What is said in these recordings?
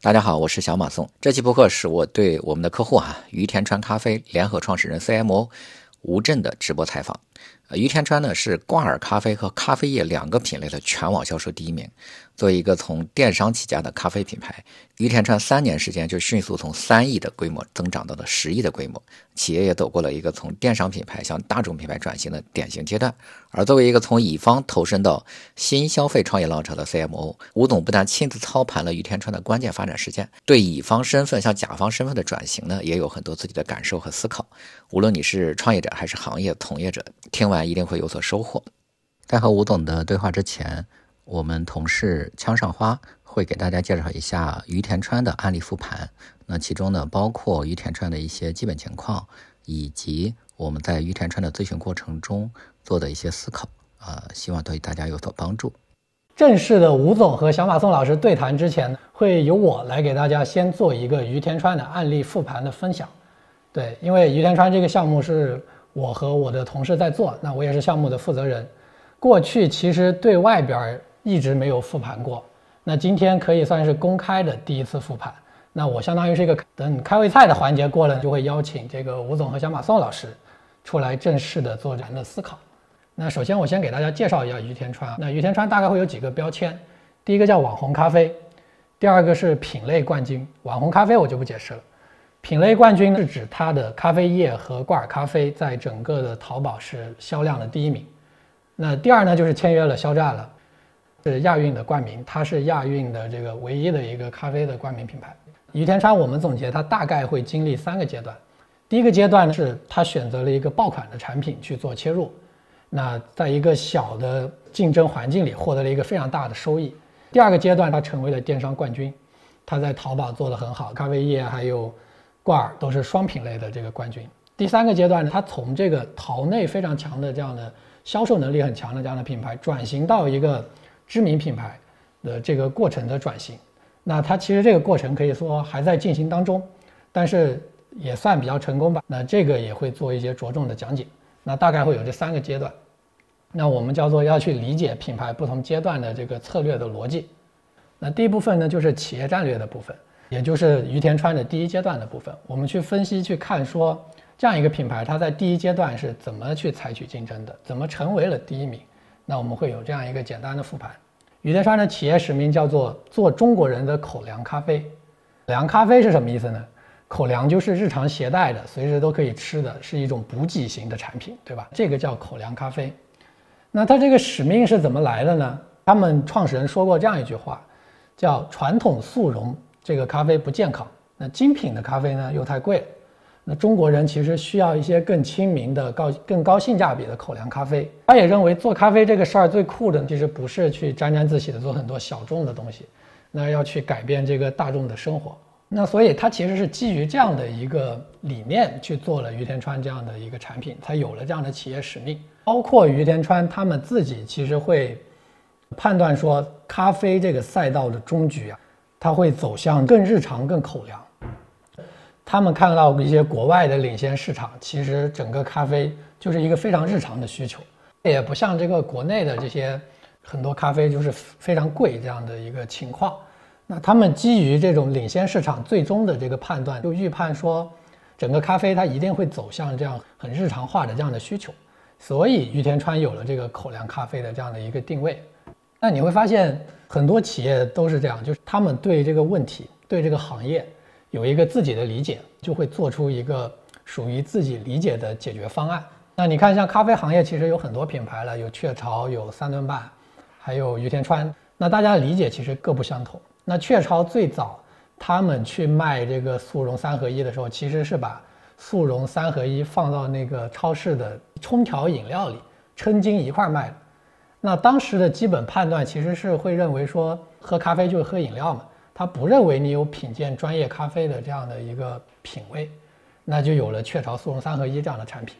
大家好，我是小马宋。这期播客是我对我们的客户啊于田川咖啡联合创始人 CMO 吴震的直播采访。于田川呢是挂耳咖啡和咖啡液两个品类的全网销售第一名。作为一个从电商起家的咖啡品牌，于田川三年时间就迅速从三亿的规模增长到了十亿的规模，企业也走过了一个从电商品牌向大众品牌转型的典型阶段。而作为一个从乙方投身到新消费创业浪潮的 CMO，吴总不但亲自操盘了于田川的关键发展事件，对乙方身份向甲方身份的转型呢，也有很多自己的感受和思考。无论你是创业者还是行业从业者，听完一定会有所收获。在和吴总的对话之前。我们同事枪上花会给大家介绍一下于田川的案例复盘，那其中呢包括于田川的一些基本情况，以及我们在于田川的咨询过程中做的一些思考，啊，希望对大家有所帮助。正式的吴总和小马宋老师对谈之前，会由我来给大家先做一个于田川的案例复盘的分享。对，因为于田川这个项目是我和我的同事在做，那我也是项目的负责人。过去其实对外边。一直没有复盘过，那今天可以算是公开的第一次复盘。那我相当于是一个等开胃菜的环节过了，就会邀请这个吴总和小马宋老师出来正式的做人的思考。那首先我先给大家介绍一下于田川。那于田川大概会有几个标签，第一个叫网红咖啡，第二个是品类冠军。网红咖啡我就不解释了，品类冠军是指它的咖啡液和挂耳咖啡在整个的淘宝是销量的第一名。那第二呢就是签约了肖战了。是亚运的冠名，它是亚运的这个唯一的一个咖啡的冠名品牌。于田川，我们总结它大概会经历三个阶段。第一个阶段呢，是它选择了一个爆款的产品去做切入，那在一个小的竞争环境里获得了一个非常大的收益。第二个阶段，它成为了电商冠军，它在淘宝做得很好，咖啡液还有挂耳都是双品类的这个冠军。第三个阶段呢，它从这个淘内非常强的这样的销售能力很强的这样的品牌，转型到一个。知名品牌的这个过程的转型，那它其实这个过程可以说还在进行当中，但是也算比较成功吧。那这个也会做一些着重的讲解。那大概会有这三个阶段。那我们叫做要去理解品牌不同阶段的这个策略的逻辑。那第一部分呢，就是企业战略的部分，也就是于田川的第一阶段的部分。我们去分析去看说，这样一个品牌它在第一阶段是怎么去采取竞争的，怎么成为了第一名。那我们会有这样一个简单的复盘。于田川的企业使命叫做做中国人的口粮咖啡。口粮咖啡是什么意思呢？口粮就是日常携带的，随时都可以吃的，是一种补给型的产品，对吧？这个叫口粮咖啡。那它这个使命是怎么来的呢？他们创始人说过这样一句话，叫传统速溶这个咖啡不健康，那精品的咖啡呢又太贵。那中国人其实需要一些更亲民的、高更高性价比的口粮咖啡。他也认为做咖啡这个事儿最酷的，其实不是去沾沾自喜的做很多小众的东西，那要去改变这个大众的生活。那所以他其实是基于这样的一个理念去做了于田川这样的一个产品，才有了这样的企业使命。包括于田川他们自己其实会判断说，咖啡这个赛道的终局啊，它会走向更日常、更口粮。他们看到一些国外的领先市场，其实整个咖啡就是一个非常日常的需求，也不像这个国内的这些很多咖啡就是非常贵这样的一个情况。那他们基于这种领先市场最终的这个判断，就预判说，整个咖啡它一定会走向这样很日常化的这样的需求，所以于田川有了这个口粮咖啡的这样的一个定位。那你会发现很多企业都是这样，就是他们对这个问题，对这个行业。有一个自己的理解，就会做出一个属于自己理解的解决方案。那你看，像咖啡行业其实有很多品牌了，有雀巢，有三顿半，还有于田川。那大家的理解其实各不相同。那雀巢最早他们去卖这个速溶三合一的时候，其实是把速溶三合一放到那个超市的冲调饮料里，称斤一块卖的。那当时的基本判断其实是会认为说，喝咖啡就是喝饮料嘛。他不认为你有品鉴专业咖啡的这样的一个品味，那就有了雀巢速溶三合一这样的产品。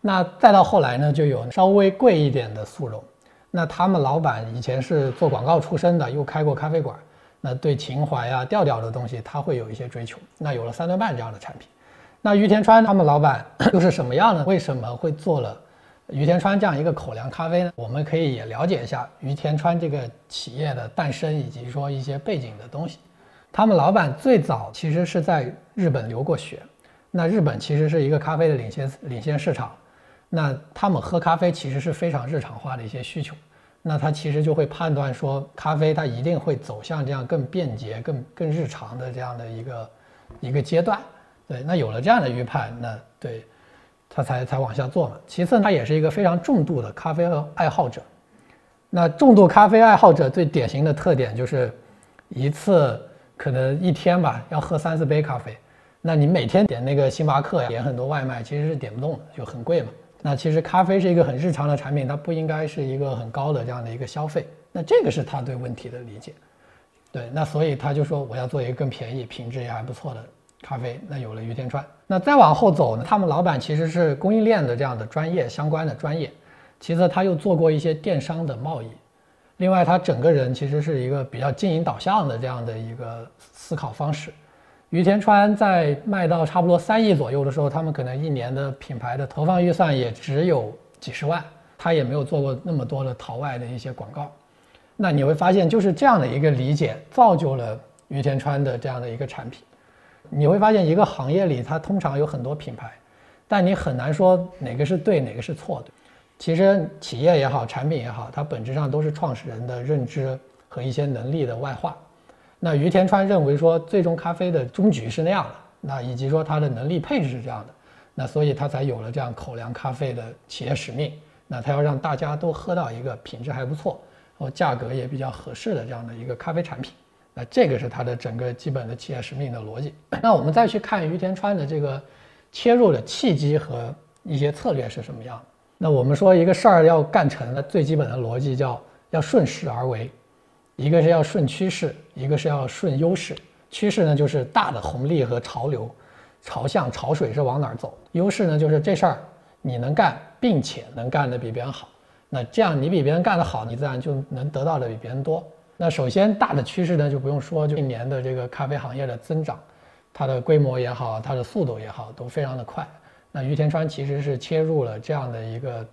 那再到后来呢，就有稍微贵一点的速溶。那他们老板以前是做广告出身的，又开过咖啡馆，那对情怀啊、调调的东西他会有一些追求。那有了三顿半这样的产品。那于田川他们老板 又是什么样呢？为什么会做了？于田川这样一个口粮咖啡呢，我们可以也了解一下于田川这个企业的诞生以及说一些背景的东西。他们老板最早其实是在日本留过学，那日本其实是一个咖啡的领先领先市场，那他们喝咖啡其实是非常日常化的一些需求，那他其实就会判断说，咖啡它一定会走向这样更便捷、更更日常的这样的一个一个阶段。对，那有了这样的预判，那对，他才才往下做嘛。其次，他也是一个非常重度的咖啡爱好者。那重度咖啡爱好者最典型的特点就是，一次可能一天吧要喝三四杯咖啡。那你每天点那个星巴克呀，点很多外卖，其实是点不动的，就很贵嘛。那其实咖啡是一个很日常的产品，它不应该是一个很高的这样的一个消费。那这个是他对问题的理解。对，那所以他就说我要做一个更便宜、品质也还不错的咖啡。那有了于田川。那再往后走呢，他们老板其实是供应链的这样的专业相关的专业。其次，他又做过一些电商的贸易，另外，他整个人其实是一个比较经营导向的这样的一个思考方式。于田川在卖到差不多三亿左右的时候，他们可能一年的品牌的投放预算也只有几十万，他也没有做过那么多的淘外的一些广告。那你会发现，就是这样的一个理解，造就了于田川的这样的一个产品。你会发现，一个行业里，它通常有很多品牌，但你很难说哪个是对，哪个是错的。其实企业也好，产品也好，它本质上都是创始人的认知和一些能力的外化。那于田川认为说，最终咖啡的终局是那样的，那以及说它的能力配置是这样的，那所以他才有了这样口粮咖啡的企业使命。那他要让大家都喝到一个品质还不错，然后价格也比较合适的这样的一个咖啡产品。那这个是他的整个基本的企业使命的逻辑。那我们再去看于田川的这个切入的契机和一些策略是什么样？那我们说一个事儿要干成，那最基本的逻辑叫要顺势而为，一个是要顺趋势，一个是要顺优势。趋势呢就是大的红利和潮流，朝向潮水是往哪儿走。优势呢就是这事儿你能干，并且能干得比别人好。那这样你比别人干得好，你自然就能得到的比别人多。那首先大的趋势呢就不用说，就一年的这个咖啡行业的增长，它的规模也好，它的速度也好，都非常的快。那于田川其实是切入了这样的一个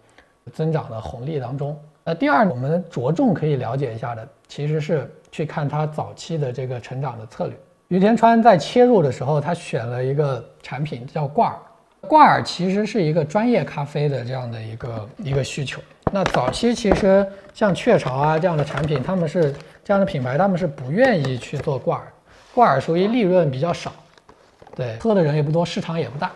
增长的红利当中。那第二，我们着重可以了解一下的，其实是去看它早期的这个成长的策略。于田川在切入的时候，他选了一个产品叫挂耳。挂耳其实是一个专业咖啡的这样的一个一个需求。那早期其实像雀巢啊这样的产品，他们是这样的品牌，他们是不愿意去做挂耳。挂耳属于利润比较少，对，喝的人也不多，市场也不大。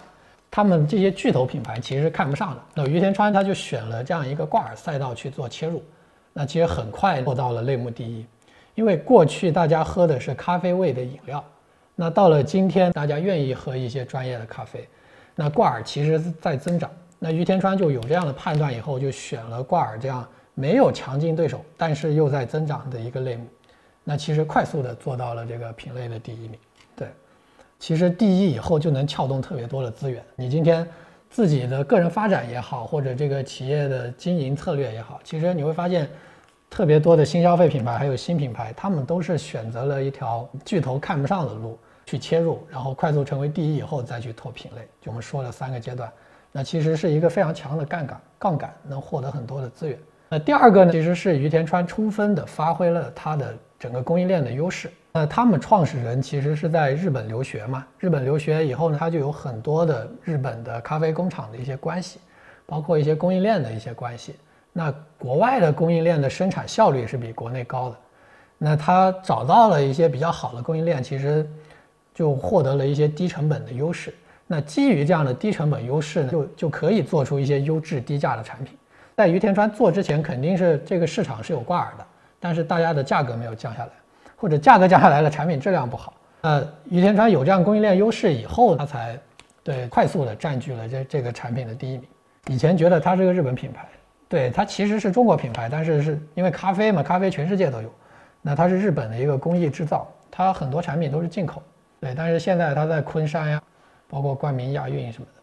他们这些巨头品牌其实是看不上的，那于田川他就选了这样一个挂耳赛道去做切入，那其实很快做到了类目第一，因为过去大家喝的是咖啡味的饮料，那到了今天大家愿意喝一些专业的咖啡，那挂耳其实在增长，那于天川就有这样的判断以后就选了挂耳这样没有强劲对手，但是又在增长的一个类目，那其实快速的做到了这个品类的第一名。对其实第一以后就能撬动特别多的资源。你今天自己的个人发展也好，或者这个企业的经营策略也好，其实你会发现，特别多的新消费品牌还有新品牌，他们都是选择了一条巨头看不上的路去切入，然后快速成为第一以后再去拓品类。就我们说了三个阶段，那其实是一个非常强的杠杆，杠杆能获得很多的资源。那第二个呢，其实是于田川充分的发挥了它的整个供应链的优势。那他们创始人其实是在日本留学嘛？日本留学以后呢，他就有很多的日本的咖啡工厂的一些关系，包括一些供应链的一些关系。那国外的供应链的生产效率是比国内高的，那他找到了一些比较好的供应链，其实就获得了一些低成本的优势。那基于这样的低成本优势呢，就就可以做出一些优质低价的产品。在于田川做之前，肯定是这个市场是有挂耳的，但是大家的价格没有降下来。或者价格降下来了，产品质量不好。呃，于田川有这样供应链优势以后，他才对快速的占据了这这个产品的第一名。以前觉得它是个日本品牌，对它其实是中国品牌，但是是因为咖啡嘛，咖啡全世界都有，那它是日本的一个工艺制造，它很多产品都是进口。对，但是现在它在昆山呀，包括冠名亚运什么的。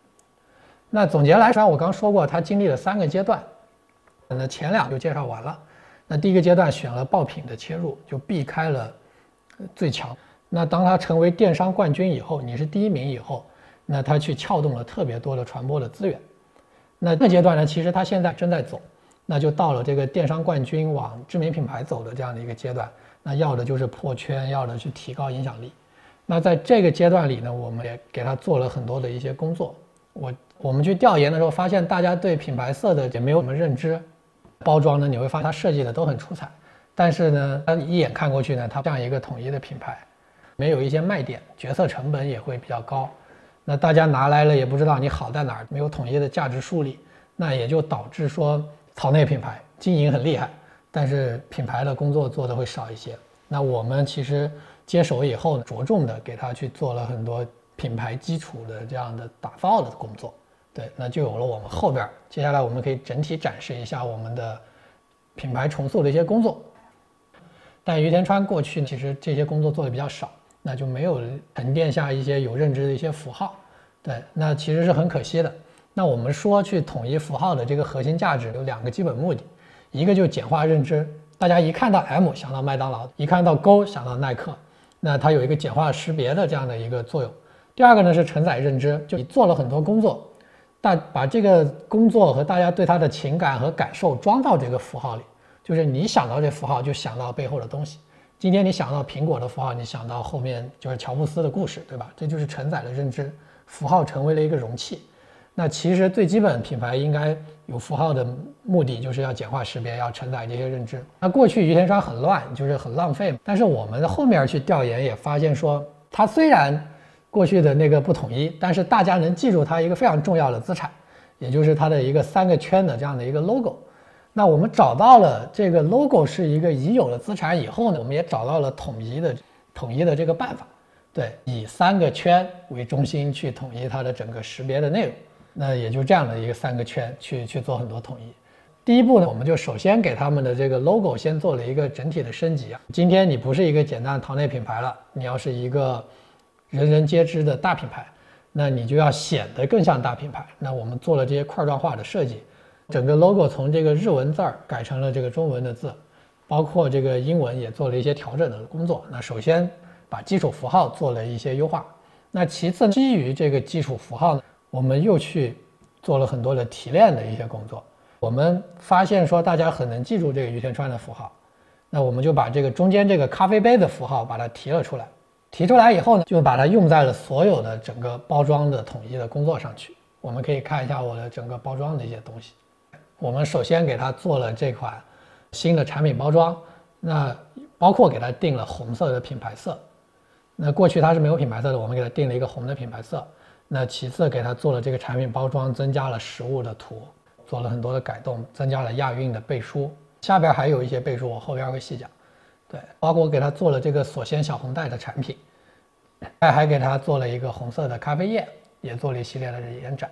那总结来说，我刚说过，它经历了三个阶段，那前两就介绍完了。那第一个阶段选了爆品的切入，就避开了最强。那当他成为电商冠军以后，你是第一名以后，那他去撬动了特别多的传播的资源。那这阶段呢，其实他现在正在走，那就到了这个电商冠军往知名品牌走的这样的一个阶段。那要的就是破圈，要的去提高影响力。那在这个阶段里呢，我们也给他做了很多的一些工作。我我们去调研的时候，发现大家对品牌色的也没有什么认知，包装呢，你会发现它设计的都很出彩，但是呢，它一眼看过去呢，它像一个统一的品牌，没有一些卖点，决策成本也会比较高。那大家拿来了也不知道你好在哪儿，没有统一的价值树立，那也就导致说草内品牌经营很厉害，但是品牌的工作做的会少一些。那我们其实接手以后呢，着重的给他去做了很多品牌基础的这样的打造的工作，对，那就有了我们后边接下来我们可以整体展示一下我们的品牌重塑的一些工作。但于田川过去，其实这些工作做的比较少。那就没有沉淀下一些有认知的一些符号，对，那其实是很可惜的。那我们说去统一符号的这个核心价值有两个基本目的，一个就简化认知，大家一看到 M 想到麦当劳，一看到勾想到耐克，那它有一个简化识别的这样的一个作用。第二个呢是承载认知，就你做了很多工作，大把这个工作和大家对它的情感和感受装到这个符号里，就是你想到这符号就想到背后的东西。今天你想到苹果的符号，你想到后面就是乔布斯的故事，对吧？这就是承载了认知，符号成为了一个容器。那其实最基本品牌应该有符号的目的，就是要简化识别，要承载这些认知。那过去于田川很乱，就是很浪费嘛。但是我们后面去调研也发现说，它虽然过去的那个不统一，但是大家能记住它一个非常重要的资产，也就是它的一个三个圈的这样的一个 logo。那我们找到了这个 logo 是一个已有的资产以后呢，我们也找到了统一的统一的这个办法，对，以三个圈为中心去统一它的整个识别的内容。那也就这样的一个三个圈去去做很多统一。第一步呢，我们就首先给他们的这个 logo 先做了一个整体的升级啊。今天你不是一个简单的糖类品牌了，你要是一个人人皆知的大品牌，那你就要显得更像大品牌。那我们做了这些块状化的设计。整个 logo 从这个日文字儿改成了这个中文的字，包括这个英文也做了一些调整的工作。那首先把基础符号做了一些优化，那其次基于这个基础符号呢，我们又去做了很多的提炼的一些工作。我们发现说大家很能记住这个于田川的符号，那我们就把这个中间这个咖啡杯的符号把它提了出来。提出来以后呢，就把它用在了所有的整个包装的统一的工作上去。我们可以看一下我的整个包装的一些东西。我们首先给它做了这款新的产品包装，那包括给它定了红色的品牌色。那过去它是没有品牌色的，我们给它定了一个红的品牌色。那其次给它做了这个产品包装，增加了实物的图，做了很多的改动，增加了亚运的背书。下边还有一些背书，我后边会细讲。对，包括我给它做了这个锁鲜小红袋的产品，还还给它做了一个红色的咖啡液，也做了一系列的延展。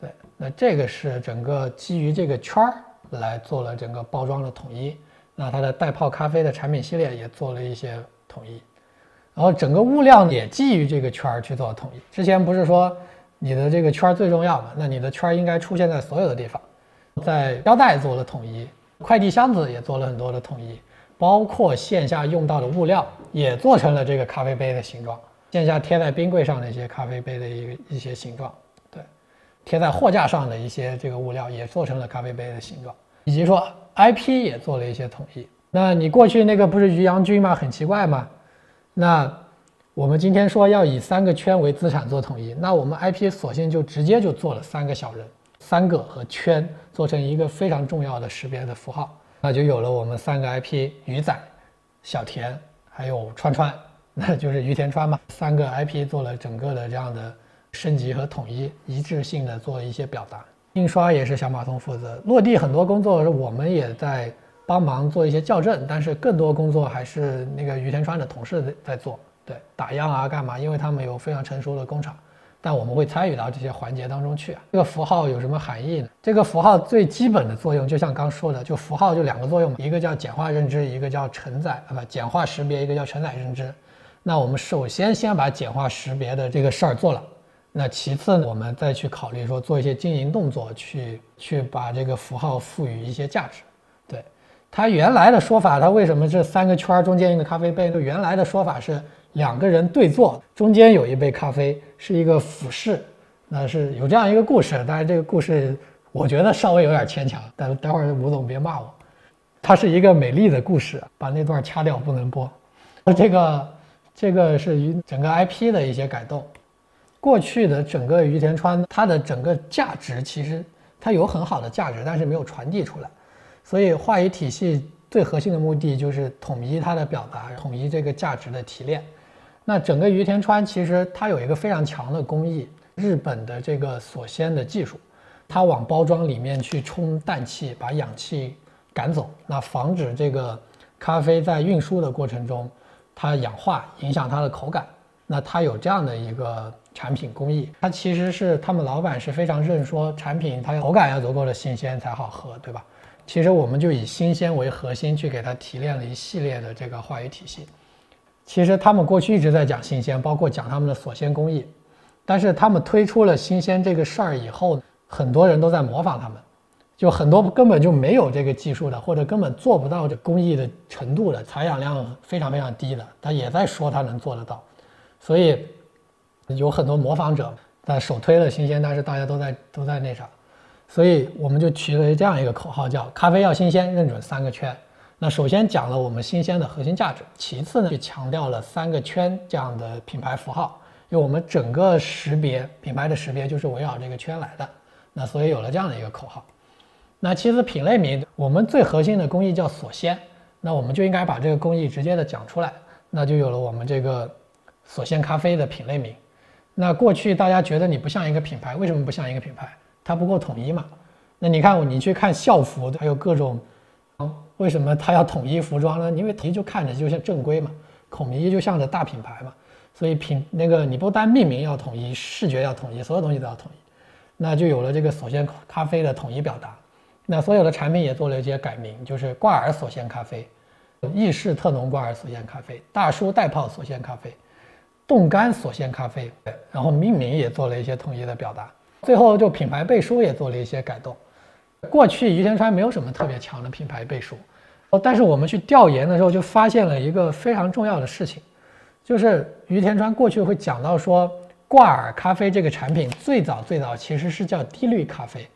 对，那这个是整个基于这个圈儿来做了整个包装的统一。那它的袋泡咖啡的产品系列也做了一些统一，然后整个物料也基于这个圈儿去做统一。之前不是说你的这个圈儿最重要嘛？那你的圈儿应该出现在所有的地方，在腰带做了统一，快递箱子也做了很多的统一，包括线下用到的物料也做成了这个咖啡杯的形状，线下贴在冰柜上的一些咖啡杯的一个一些形状。对贴在货架上的一些这个物料也做成了咖啡杯的形状，以及说 IP 也做了一些统一。那你过去那个不是于洋军吗？很奇怪吗？那我们今天说要以三个圈为资产做统一，那我们 IP 索性就直接就做了三个小人，三个和圈做成一个非常重要的识别的符号，那就有了我们三个 IP：鱼仔、小田还有川川，那就是于田川嘛。三个 IP 做了整个的这样的。升级和统一一致性的做一些表达，印刷也是小马通负责，落地很多工作我们也在帮忙做一些校正，但是更多工作还是那个于田川的同事在做，对，打样啊干嘛？因为他们有非常成熟的工厂，但我们会参与到这些环节当中去啊。这个符号有什么含义呢？这个符号最基本的作用，就像刚说的，就符号就两个作用嘛，一个叫简化认知，一个叫承载啊不简化识别，一个叫承载认知。那我们首先先把简化识别的这个事儿做了。那其次呢，我们再去考虑说做一些经营动作，去去把这个符号赋予一些价值。他，原来的说法，它为什么这三个圈中间一个咖啡杯？就原来的说法是两个人对坐，中间有一杯咖啡，是一个俯视。那是有这样一个故事，但是这个故事我觉得稍微有点牵强。但待会儿吴总别骂我。它是一个美丽的故事，把那段掐掉不能播。这个这个是于整个 IP 的一些改动。过去的整个于田川，它的整个价值其实它有很好的价值，但是没有传递出来。所以话语体系最核心的目的就是统一它的表达，统一这个价值的提炼。那整个于田川其实它有一个非常强的工艺，日本的这个锁鲜的技术，它往包装里面去充氮气，把氧气赶走，那防止这个咖啡在运输的过程中它氧化，影响它的口感。那它有这样的一个产品工艺，它其实是他们老板是非常认说产品它口感要足够的新鲜才好喝，对吧？其实我们就以新鲜为核心去给它提炼了一系列的这个话语体系。其实他们过去一直在讲新鲜，包括讲他们的锁鲜工艺，但是他们推出了新鲜这个事儿以后，很多人都在模仿他们，就很多根本就没有这个技术的，或者根本做不到这工艺的程度的，采氧量非常非常低的，他也在说他能做得到。所以有很多模仿者在首推了新鲜，但是大家都在都在那啥，所以我们就取了这样一个口号，叫“咖啡要新鲜，认准三个圈”。那首先讲了我们新鲜的核心价值，其次呢就强调了三个圈这样的品牌符号，因为我们整个识别品牌的识别就是围绕这个圈来的。那所以有了这样的一个口号。那其实品类名我们最核心的工艺叫锁鲜，那我们就应该把这个工艺直接的讲出来，那就有了我们这个。锁鲜咖啡的品类名，那过去大家觉得你不像一个品牌，为什么不像一个品牌？它不够统一嘛？那你看，你去看校服，还有各种，为什么它要统一服装呢？因为统一就看着就像正规嘛，统一就像着大品牌嘛。所以品那个你不单命名要统一，视觉要统一，所有东西都要统一，那就有了这个锁鲜咖啡的统一表达。那所有的产品也做了一些改名，就是挂耳锁鲜咖啡、意式特浓挂耳锁鲜咖啡、大叔袋泡锁鲜咖啡。冻干锁鲜咖啡，然后命名也做了一些统一的表达，最后就品牌背书也做了一些改动。过去于田川没有什么特别强的品牌背书，哦，但是我们去调研的时候就发现了一个非常重要的事情，就是于田川过去会讲到说挂耳咖啡这个产品最早最早其实是叫低滤咖啡，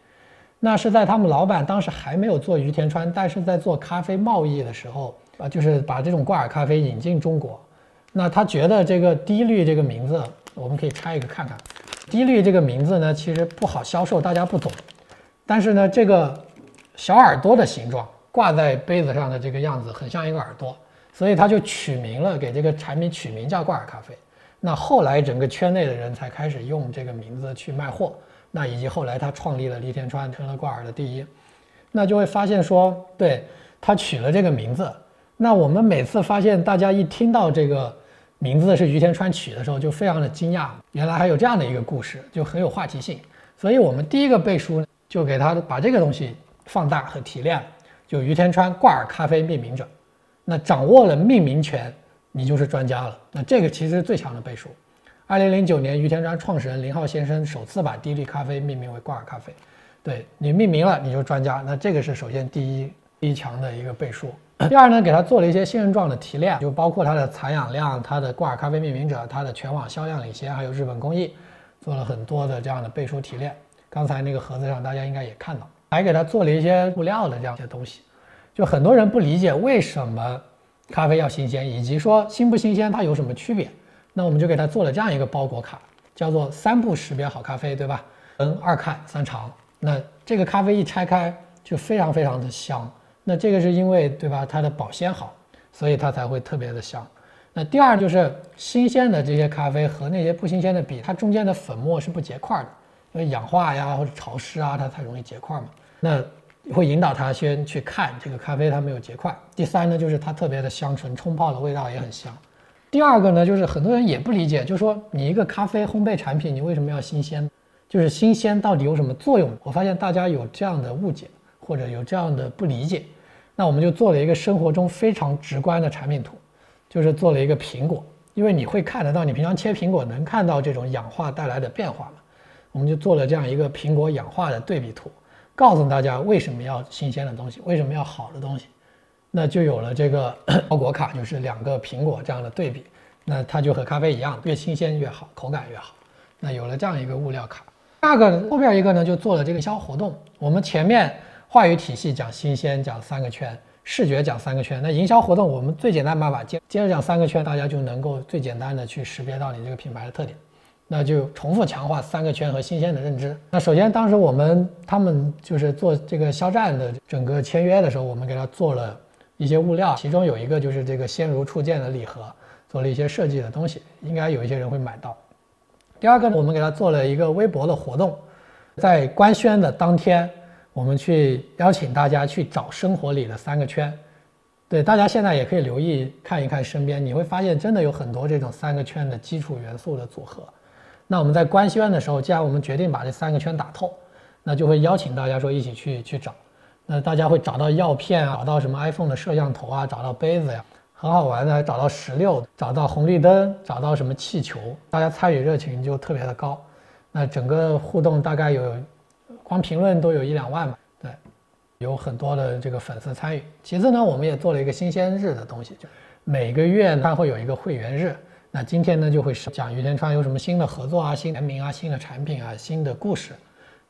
那是在他们老板当时还没有做于田川，但是在做咖啡贸易的时候啊，就是把这种挂耳咖啡引进中国。那他觉得这个低滤这个名字，我们可以拆一个看看。低滤这个名字呢，其实不好销售，大家不懂。但是呢，这个小耳朵的形状挂在杯子上的这个样子，很像一个耳朵，所以他就取名了，给这个产品取名叫挂耳咖啡。那后来整个圈内的人才开始用这个名字去卖货。那以及后来他创立了利天川，成了挂耳的第一。那就会发现说，对他取了这个名字。那我们每次发现大家一听到这个。名字是于田川取的时候就非常的惊讶，原来还有这样的一个故事，就很有话题性。所以我们第一个背书就给他把这个东西放大和提炼，就于田川挂耳咖啡命名者。那掌握了命名权，你就是专家了。那这个其实是最强的背书。二零零九年，于田川创始人林浩先生首次把低滤咖啡命名为挂耳咖啡。对你命名了，你就专家。那这个是首先第一第一强的一个背书。第二呢，给它做了一些信任状的提炼，就包括它的采氧量、它的挂耳咖啡命名者、它的全网销量领先，还有日本工艺，做了很多的这样的背书提炼。刚才那个盒子上大家应该也看到，还给它做了一些布料的这样一些东西。就很多人不理解为什么咖啡要新鲜，以及说新不新鲜它有什么区别，那我们就给它做了这样一个包裹卡，叫做三步识别好咖啡，对吧？嗯，二看三尝。那这个咖啡一拆开就非常非常的香。那这个是因为对吧？它的保鲜好，所以它才会特别的香。那第二就是新鲜的这些咖啡和那些不新鲜的比，它中间的粉末是不结块的，因为氧化呀或者潮湿啊，它才容易结块嘛。那会引导他先去看这个咖啡它没有结块。第三呢，就是它特别的香醇，冲泡的味道也很香。第二个呢，就是很多人也不理解，就是说你一个咖啡烘焙产品，你为什么要新鲜？就是新鲜到底有什么作用？我发现大家有这样的误解。或者有这样的不理解，那我们就做了一个生活中非常直观的产品图，就是做了一个苹果，因为你会看得到，你平常切苹果能看到这种氧化带来的变化嘛？我们就做了这样一个苹果氧化的对比图，告诉大家为什么要新鲜的东西，为什么要好的东西，那就有了这个 包裹卡，就是两个苹果这样的对比，那它就和咖啡一样，越新鲜越好，口感越好。那有了这样一个物料卡，第二个后边一个呢，就做了这个销活动，我们前面。话语体系讲新鲜，讲三个圈，视觉讲三个圈。那营销活动我们最简单办法，接接着讲三个圈，大家就能够最简单的去识别到你这个品牌的特点。那就重复强化三个圈和新鲜的认知。那首先当时我们他们就是做这个肖战的整个签约的时候，我们给他做了一些物料，其中有一个就是这个鲜如初见的礼盒，做了一些设计的东西，应该有一些人会买到。第二个呢，我们给他做了一个微博的活动，在官宣的当天，我们去邀请大家去找生活里的三个圈。对，大家现在也可以留意看一看身边，你会发现真的有很多这种三个圈的基础元素的组合。那我们在官宣的时候，既然我们决定把这三个圈打透，那就会邀请大家说一起去去找。那大家会找到药片啊，找到什么 iPhone 的摄像头啊，找到杯子呀，很好玩的，找到石榴，找到红绿灯，找到什么气球，大家参与热情就特别的高。那整个互动大概有，光评论都有一两万吧。对，有很多的这个粉丝参与。其次呢，我们也做了一个新鲜日的东西，就每个月它会有一个会员日。那今天呢，就会是讲于田川有什么新的合作啊、新联名啊、新的产品啊、新的故事。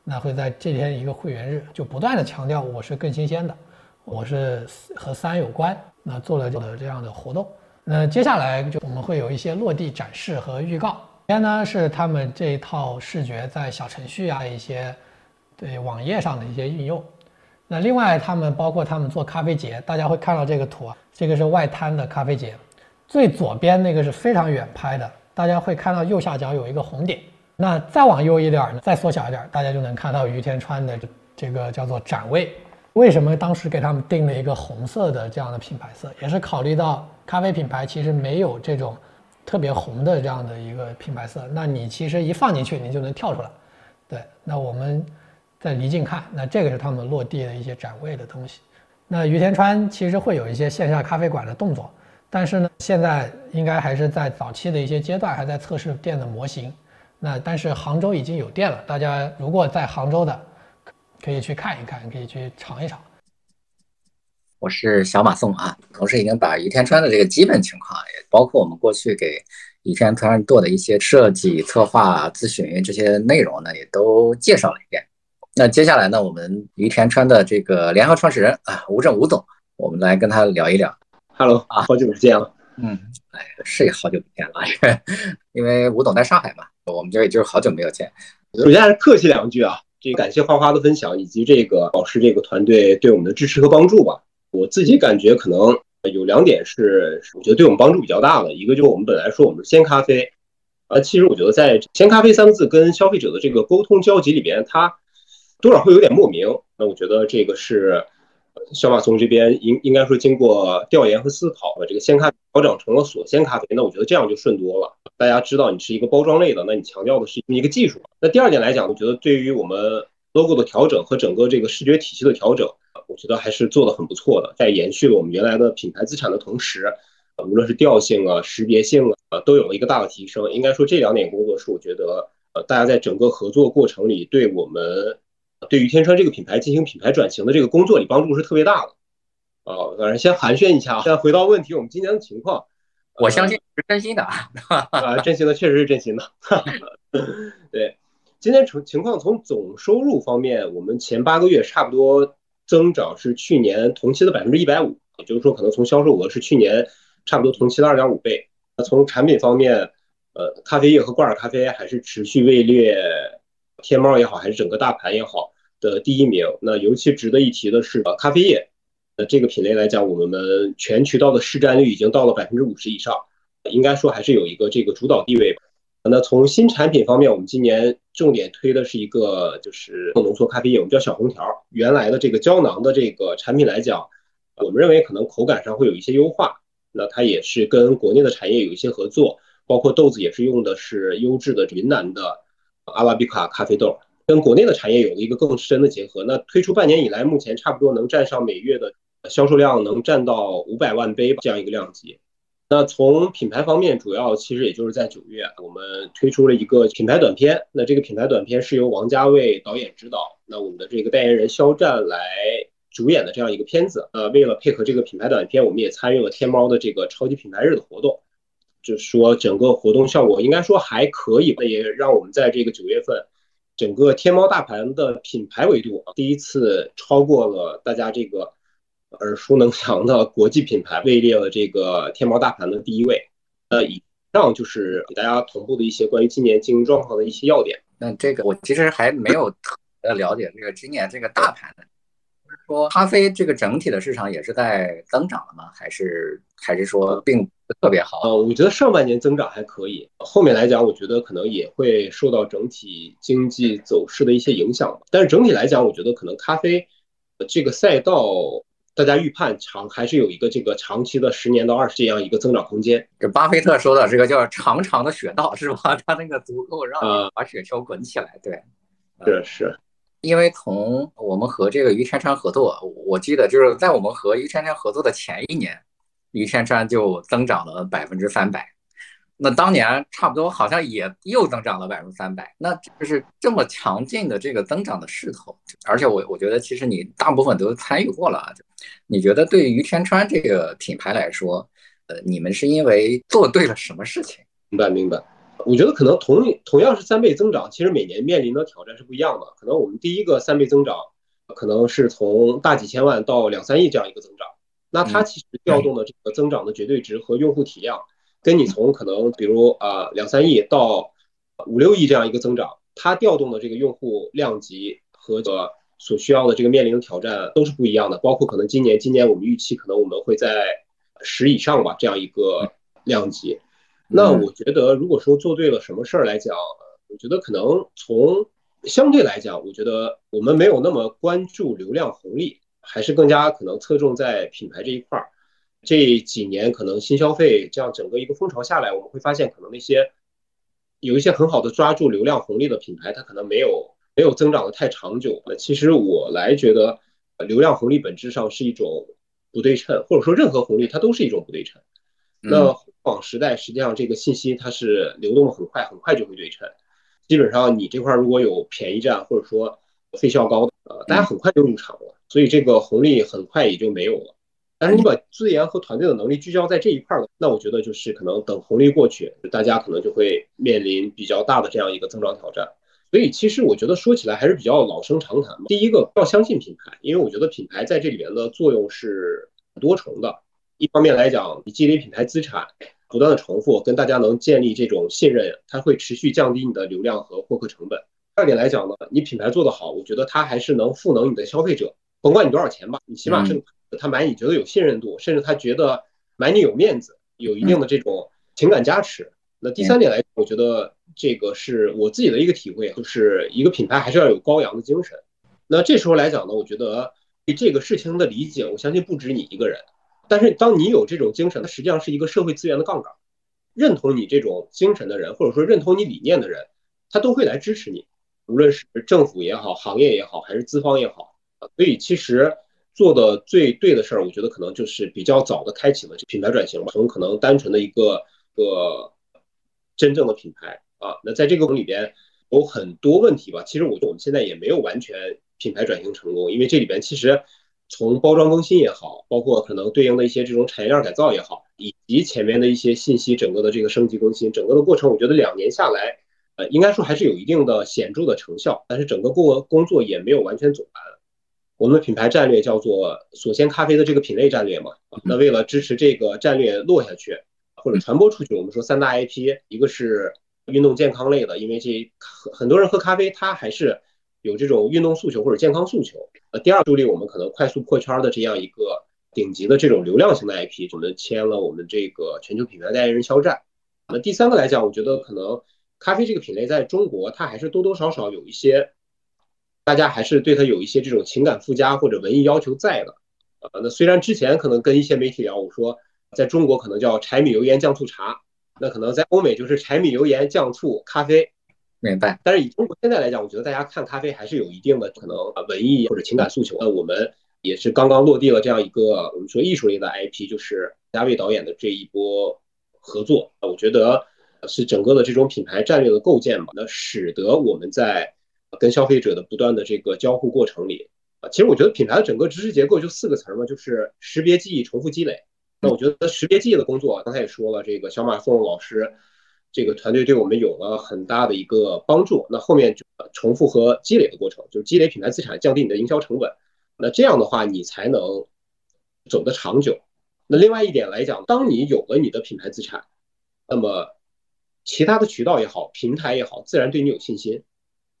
那会在这天一个会员日，就不断的强调我是更新鲜的，我是和三有关。那做了的这样的活动。那接下来就我们会有一些落地展示和预告。首先呢，是他们这一套视觉在小程序啊一些对网页上的一些应用。那另外他们包括他们做咖啡节，大家会看到这个图啊，这个是外滩的咖啡节。最左边那个是非常远拍的，大家会看到右下角有一个红点。那再往右一点呢，再缩小一点，大家就能看到于田川的这个叫做展位。为什么当时给他们定了一个红色的这样的品牌色，也是考虑到咖啡品牌其实没有这种特别红的这样的一个品牌色。那你其实一放进去，你就能跳出来。对，那我们再离近看，那这个是他们落地的一些展位的东西。那于田川其实会有一些线下咖啡馆的动作。但是呢，现在应该还是在早期的一些阶段，还在测试店的模型。那但是杭州已经有店了，大家如果在杭州的，可以去看一看，可以去尝一尝。我是小马宋啊，同时已经把于天川的这个基本情况，也包括我们过去给于天川做的一些设计、策划、咨询这些内容呢，也都介绍了一遍。那接下来呢，我们于田川的这个联合创始人啊，吴正吴总，我们来跟他聊一聊。Hello 啊，好久不见了。嗯，哎，是好久不见了，因为吴总在上海嘛，我们这也就是好久没有见。首先还是客气两句啊，这感谢花花的分享以及这个老师这个团队对我们的支持和帮助吧。我自己感觉可能有两点是我觉得对我们帮助比较大的，一个就是我们本来说我们是鲜咖啡，啊，其实我觉得在鲜咖啡三个字跟消费者的这个沟通交集里边，它多少会有点莫名。那我觉得这个是。小马松这边应应该说经过调研和思考，把这个鲜咖调整成了锁鲜咖啡，那我觉得这样就顺多了。大家知道你是一个包装类的，那你强调的是一个技术。那第二点来讲，我觉得对于我们 logo 的调整和整个这个视觉体系的调整，我觉得还是做的很不错的，在延续了我们原来的品牌资产的同时，无论是调性啊、识别性啊，都有了一个大的提升。应该说这两点工作是我觉得，呃，大家在整个合作过程里对我们。对于天川这个品牌进行品牌转型的这个工作里帮助是特别大的，啊，当然先寒暄一下啊。现在回到问题，我们今年的情况，我相信是真心的啊，真心的确实是真心的。对，今天情情况从总收入方面，我们前八个月差不多增长是去年同期的百分之一百五，也就是说可能从销售额是去年差不多同期的二点五倍。那从产品方面，呃，咖啡液和挂耳咖啡还是持续位列。天猫也好，还是整个大盘也好的第一名。那尤其值得一提的是，呃，咖啡液，那这个品类来讲，我们全渠道的市占率已经到了百分之五十以上，应该说还是有一个这个主导地位。那从新产品方面，我们今年重点推的是一个就是浓缩咖啡液，我们叫小红条。原来的这个胶囊的这个产品来讲，我们认为可能口感上会有一些优化。那它也是跟国内的产业有一些合作，包括豆子也是用的是优质的云南的。阿拉比卡咖啡豆跟国内的产业有了一个更深的结合。那推出半年以来，目前差不多能占上每月的销售量，能占到五百万杯这样一个量级。那从品牌方面，主要其实也就是在九月，我们推出了一个品牌短片。那这个品牌短片是由王家卫导演指导，那我们的这个代言人肖战来主演的这样一个片子。呃，为了配合这个品牌短片，我们也参与了天猫的这个超级品牌日的活动。就是说，整个活动效果应该说还可以吧，也让我们在这个九月份，整个天猫大盘的品牌维度啊第一次超过了大家这个耳熟能详的国际品牌位列了这个天猫大盘的第一位。呃，以上就是给大家同步的一些关于今年经营状况的一些要点。那这个我其实还没有特别了解这个今年这个大盘的。说咖啡这个整体的市场也是在增长的吗？还是还是说并不特别好？呃，我觉得上半年增长还可以，后面来讲，我觉得可能也会受到整体经济走势的一些影响。但是整体来讲，我觉得可能咖啡这个赛道，大家预判长还是有一个这个长期的十年到二十这样一个增长空间。这巴菲特说的这个叫长长的雪道是吧？他那个足够让把雪橇滚起来，对，是是。因为从我们和这个于天川合作，我记得就是在我们和于天川合作的前一年，于天川就增长了百分之三百。那当年差不多好像也又增长了百分之三百。那就是这么强劲的这个增长的势头，而且我我觉得其实你大部分都参与过了。你觉得对于天川这个品牌来说，呃，你们是因为做对了什么事情？明白明白。我觉得可能同同样是三倍增长，其实每年面临的挑战是不一样的。可能我们第一个三倍增长，可能是从大几千万到两三亿这样一个增长，那它其实调动的这个增长的绝对值和用户体量，跟你从可能比如啊两三亿到五六亿这样一个增长，它调动的这个用户量级和所需要的这个面临的挑战都是不一样的。包括可能今年，今年我们预期可能我们会在十以上吧这样一个量级。那我觉得，如果说做对了什么事儿来讲，我觉得可能从相对来讲，我觉得我们没有那么关注流量红利，还是更加可能侧重在品牌这一块儿。这几年可能新消费这样整个一个风潮下来，我们会发现，可能那些有一些很好的抓住流量红利的品牌，它可能没有没有增长的太长久。那其实我来觉得，流量红利本质上是一种不对称，或者说任何红利它都是一种不对称。那网时代，实际上这个信息它是流动的很快，很快就会对称。基本上你这块如果有便宜站，或者说费效高的，呃，大家很快就入场了，所以这个红利很快也就没有了。但是你把资源和团队的能力聚焦在这一块儿那我觉得就是可能等红利过去，大家可能就会面临比较大的这样一个增长挑战。所以其实我觉得说起来还是比较老生常谈。第一个要相信品牌，因为我觉得品牌在这里面的作用是多重的。一方面来讲，你积累品牌资产，不断的重复，跟大家能建立这种信任，它会持续降低你的流量和获客成本。第二点来讲呢，你品牌做得好，我觉得它还是能赋能你的消费者，甭管你多少钱吧，你起码是他买你觉得有信任度，甚至他觉得买你有面子，有一定的这种情感加持。那第三点来，我觉得这个是我自己的一个体会，就是一个品牌还是要有高扬的精神。那这时候来讲呢，我觉得对这个事情的理解，我相信不止你一个人。但是，当你有这种精神，它实际上是一个社会资源的杠杆。认同你这种精神的人，或者说认同你理念的人，他都会来支持你，无论是政府也好，行业也好，还是资方也好。所以，其实做的最对的事儿，我觉得可能就是比较早的开启了品牌转型吧，从可能单纯的一个个真正的品牌啊。那在这个里边有很多问题吧。其实我我们现在也没有完全品牌转型成功，因为这里边其实。从包装更新也好，包括可能对应的一些这种产业链改造也好，以及前面的一些信息整个的这个升级更新，整个的过程，我觉得两年下来，呃，应该说还是有一定的显著的成效。但是整个过工作也没有完全走完。我们的品牌战略叫做“锁鲜咖啡”的这个品类战略嘛。那为了支持这个战略落下去或者传播出去，我们说三大 IP，一个是运动健康类的，因为这很很多人喝咖啡，他还是。有这种运动诉求或者健康诉求，呃，第二助力我们可能快速破圈的这样一个顶级的这种流量型的 IP，我们签了我们这个全球品牌代言人肖战。那第三个来讲，我觉得可能咖啡这个品类在中国，它还是多多少少有一些，大家还是对它有一些这种情感附加或者文艺要求在的。呃，那虽然之前可能跟一些媒体聊，我说在中国可能叫柴米油盐酱醋茶，那可能在欧美就是柴米油盐酱醋咖啡。明白，但是以中国现在来讲，我觉得大家看咖啡还是有一定的可能文艺或者情感诉求。那我们也是刚刚落地了这样一个我们说艺术类的 IP，就是嘉卫导演的这一波合作。我觉得是整个的这种品牌战略的构建吧，那使得我们在跟消费者的不断的这个交互过程里啊，其实我觉得品牌的整个知识结构就四个词儿嘛，就是识别、记忆、重复、积累。那我觉得识别、记忆的工作，刚才也说了，这个小马宋老师。这个团队对我们有了很大的一个帮助。那后面就重复和积累的过程，就是积累品牌资产，降低你的营销成本。那这样的话，你才能走得长久。那另外一点来讲，当你有了你的品牌资产，那么其他的渠道也好，平台也好，自然对你有信心。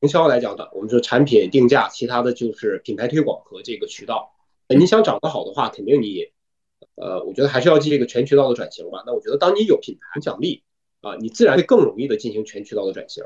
营销来讲的，我们说产品定价，其他的就是品牌推广和这个渠道。你想长得好的话，肯定你，呃，我觉得还是要进这个全渠道的转型吧。那我觉得当你有品牌影响力啊，你自然会更容易的进行全渠道的转型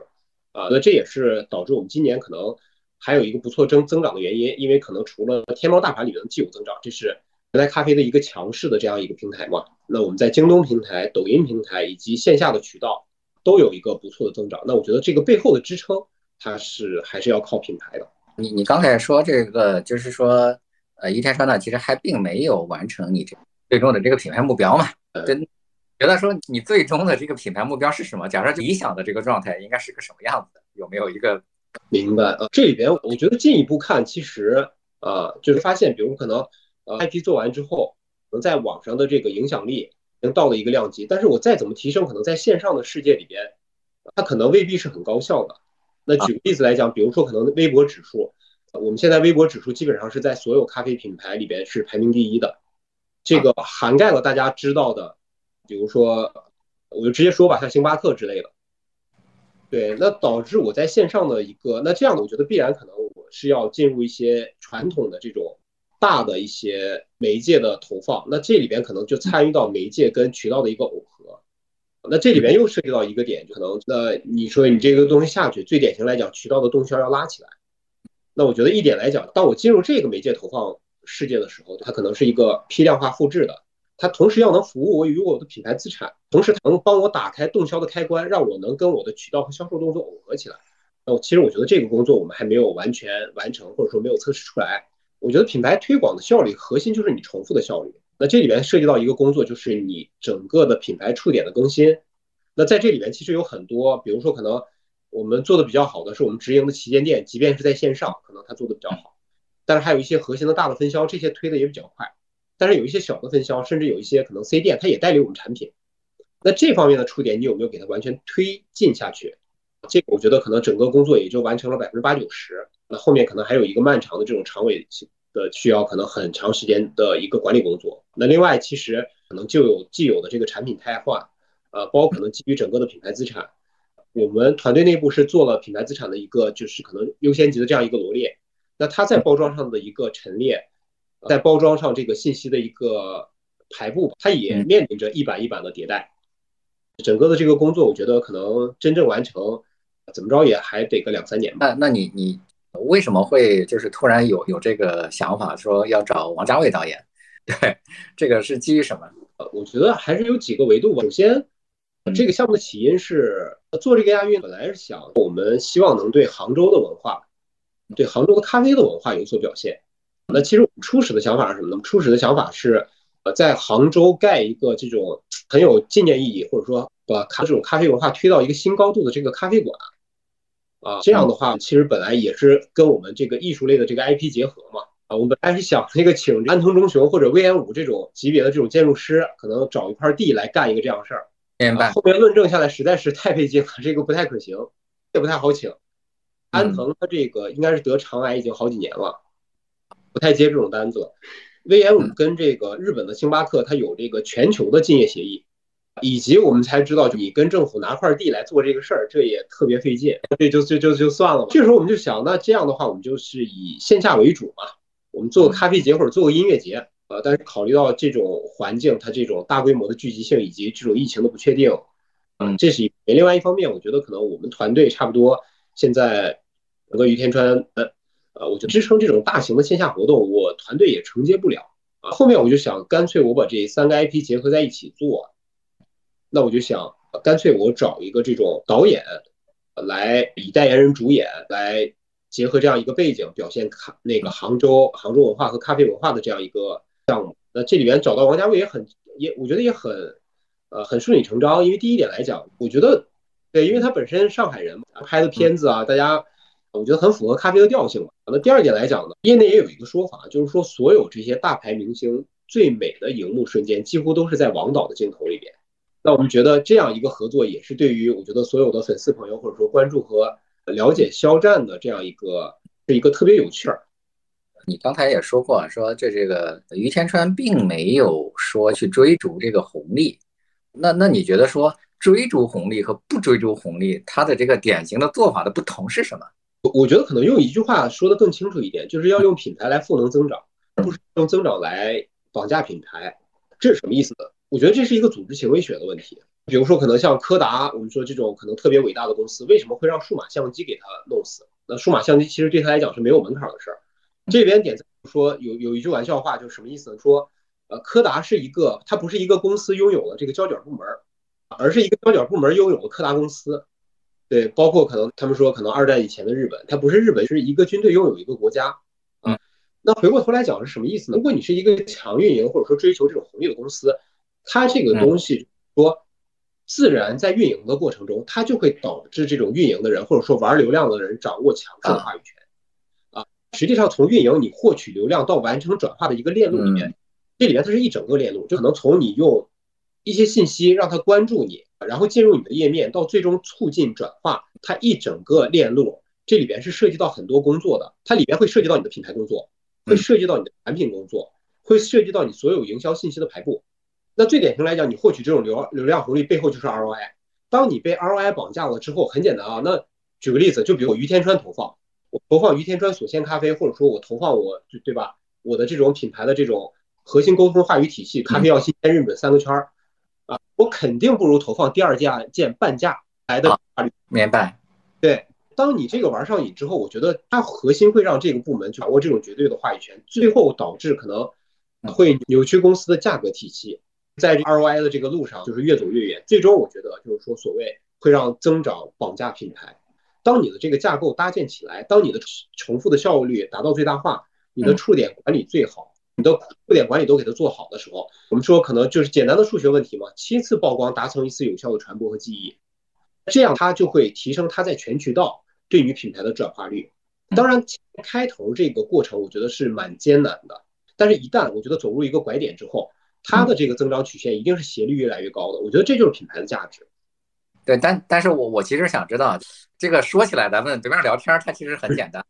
啊。那这也是导致我们今年可能还有一个不错增增长的原因，因为可能除了天猫大盘里面的既有增长，这是原来咖啡的一个强势的这样一个平台嘛。那我们在京东平台、抖音平台以及线下的渠道都有一个不错的增长。那我觉得这个背后的支撑。它是还是要靠品牌的。你你刚才说这个，就是说，呃，一天川呢，其实还并没有完成你这最终的这个品牌目标嘛？真觉得说你最终的这个品牌目标是什么？假设理想的这个状态应该是个什么样子的？有没有一个明白？呃，这里边我觉得进一步看，其实啊，就是发现，比如可能呃 IP 做完之后，可能在网上的这个影响力已经到了一个量级，但是我再怎么提升，可能在线上的世界里边，它可能未必是很高效的。那举个例子来讲，比如说可能微博指数，我们现在微博指数基本上是在所有咖啡品牌里边是排名第一的，这个涵盖了大家知道的，比如说我就直接说吧，像星巴克之类的。对，那导致我在线上的一个，那这样的我觉得必然可能我是要进入一些传统的这种大的一些媒介的投放，那这里边可能就参与到媒介跟渠道的一个耦合。那这里边又涉及到一个点，就可能那你说你这个东西下去，最典型来讲，渠道的动销要拉起来。那我觉得一点来讲，当我进入这个媒介投放世界的时候，它可能是一个批量化复制的，它同时要能服务我与我的品牌资产，同时能帮我打开动销的开关，让我能跟我的渠道和销售动作耦合起来。那我其实我觉得这个工作我们还没有完全完成，或者说没有测试出来。我觉得品牌推广的效率核心就是你重复的效率。那这里边涉及到一个工作，就是你整个的品牌触点的更新。那在这里面其实有很多，比如说可能我们做的比较好的是我们直营的旗舰店，即便是在线上，可能它做的比较好。但是还有一些核心的大的分销，这些推的也比较快。但是有一些小的分销，甚至有一些可能 C 店，它也代理我们产品。那这方面的触点，你有没有给它完全推进下去？这个我觉得可能整个工作也就完成了百分之八九十。那后面可能还有一个漫长的这种长尾的需要，可能很长时间的一个管理工作。那另外，其实可能就有既有的这个产品汰换，呃，包括可能基于整个的品牌资产，我们团队内部是做了品牌资产的一个就是可能优先级的这样一个罗列。那它在包装上的一个陈列，在包装上这个信息的一个排布，它也面临着一版一版的迭代。整个的这个工作，我觉得可能真正完成，怎么着也还得个两三年吧。那那你你。为什么会就是突然有有这个想法，说要找王家卫导演？对，这个是基于什么？呃，我觉得还是有几个维度吧。首先，这个项目的起因是做这个亚运，本来是想我们希望能对杭州的文化，对杭州的咖啡的文化有所表现。那其实我们初始的想法是什么呢？初始的想法是，呃，在杭州盖一个这种很有纪念意义，或者说把咖这种咖啡文化推到一个新高度的这个咖啡馆。啊，这样的话，其实本来也是跟我们这个艺术类的这个 IP 结合嘛。啊，我们本来是想那个请安藤忠雄或者魏延武这种级别的这种建筑师，可能找一块地来干一个这样事儿。明白。后面论证下来实在是太费劲了，这个不太可行，也不太好请。安藤他这个应该是得肠癌已经好几年了，不太接这种单子。魏延武跟这个日本的星巴克，它有这个全球的竞业协议。以及我们才知道，你跟政府拿块地来做这个事儿，这也特别费劲，这就就就就算了。这时候我们就想，那这样的话，我们就是以线下为主嘛，我们做个咖啡节或者做个音乐节，呃，但是考虑到这种环境，它这种大规模的聚集性以及这种疫情的不确定，嗯，这是一。另外一方面，我觉得可能我们团队差不多现在整个于天川，呃，呃，我就支撑这种大型的线下活动，我团队也承接不了啊。后面我就想，干脆我把这三个 IP 结合在一起做。那我就想，干脆我找一个这种导演，来以代言人主演，来结合这样一个背景，表现咖那个杭州杭州文化和咖啡文化的这样一个项目。那这里边找到王家卫也很也，我觉得也很，呃，很顺理成章。因为第一点来讲，我觉得，对，因为他本身上海人，拍的片子啊，大家我觉得很符合咖啡的调性嘛。那第二点来讲呢，业内也有一个说法，就是说所有这些大牌明星最美的荧幕瞬间，几乎都是在王导的镜头里边。那我们觉得这样一个合作也是对于我觉得所有的粉丝朋友或者说关注和了解肖战的这样一个是一个特别有趣儿，你刚才也说过，说这这个于天川并没有说去追逐这个红利。那那你觉得说追逐红利和不追逐红利，它的这个典型的做法的不同是什么？我觉得可能用一句话说的更清楚一点，就是要用品牌来赋能增长，而不是用增长来绑架品牌。这是什么意思呢？我觉得这是一个组织行为学的问题。比如说，可能像柯达，我们说这种可能特别伟大的公司，为什么会让数码相机给它弄死？那数码相机其实对他来讲是没有门槛的事儿。这边点赞说有有一句玩笑话，就是什么意思呢？说，呃，柯达是一个，它不是一个公司拥有了这个胶卷部门，而是一个胶卷部门拥有了柯达公司。对，包括可能他们说，可能二战以前的日本，它不是日本，是一个军队拥有一个国家。啊，那回过头来讲是什么意思呢？如果你是一个强运营或者说追求这种红利的公司，它这个东西说。自然在运营的过程中，它就会导致这种运营的人或者说玩流量的人掌握强势的话语权。啊，实际上从运营你获取流量到完成转化的一个链路里面，这里面它是一整个链路，就可能从你用一些信息让他关注你，然后进入你的页面，到最终促进转化，它一整个链路，这里边是涉及到很多工作的，它里边会涉及到你的品牌工作，会涉及到你的产品工作，会涉及到你所有营销信息的排布。那最典型来讲，你获取这种流流量红利背后就是 ROI。当你被 ROI 绑架了之后，很简单啊。那举个例子，就比如我于天川投放，我投放于天川锁鲜咖啡，或者说我投放我对吧，我的这种品牌的这种核心沟通话语体系，咖啡要新鲜、日本三个圈儿啊，我肯定不如投放第二价件半价来的明白？对，当你这个玩上瘾之后，我觉得它核心会让这个部门掌握这种绝对的话语权，最后导致可能会扭曲公司的价格体系。在 ROI 的这个路上，就是越走越远。最终，我觉得就是说，所谓会让增长绑架品牌。当你的这个架构搭建起来，当你的重复的效率达到最大化，你的触点管理最好，你的触点管理都给它做好的时候，我们说可能就是简单的数学问题嘛。七次曝光达成一次有效的传播和记忆，这样它就会提升它在全渠道对于品牌的转化率。当然，开头这个过程我觉得是蛮艰难的，但是一旦我觉得走入一个拐点之后。它的这个增长曲线一定是斜率越来越高的，我觉得这就是品牌的价值。对，但但是我我其实想知道，这个说起来咱们随便聊天，它其实很简单。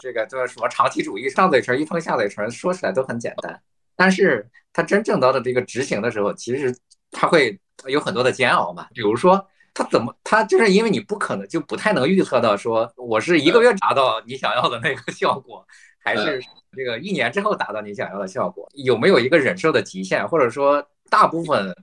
这个就是什么长期主义，上嘴唇一碰下嘴唇，说起来都很简单。但是它真正到了这个执行的时候，其实它会有很多的煎熬嘛。比如说，它怎么，它就是因为你不可能就不太能预测到，说我是一个月达到你想要的那个效果，还是。这个一年之后达到你想要的效果，有没有一个忍受的极限？或者说，大部分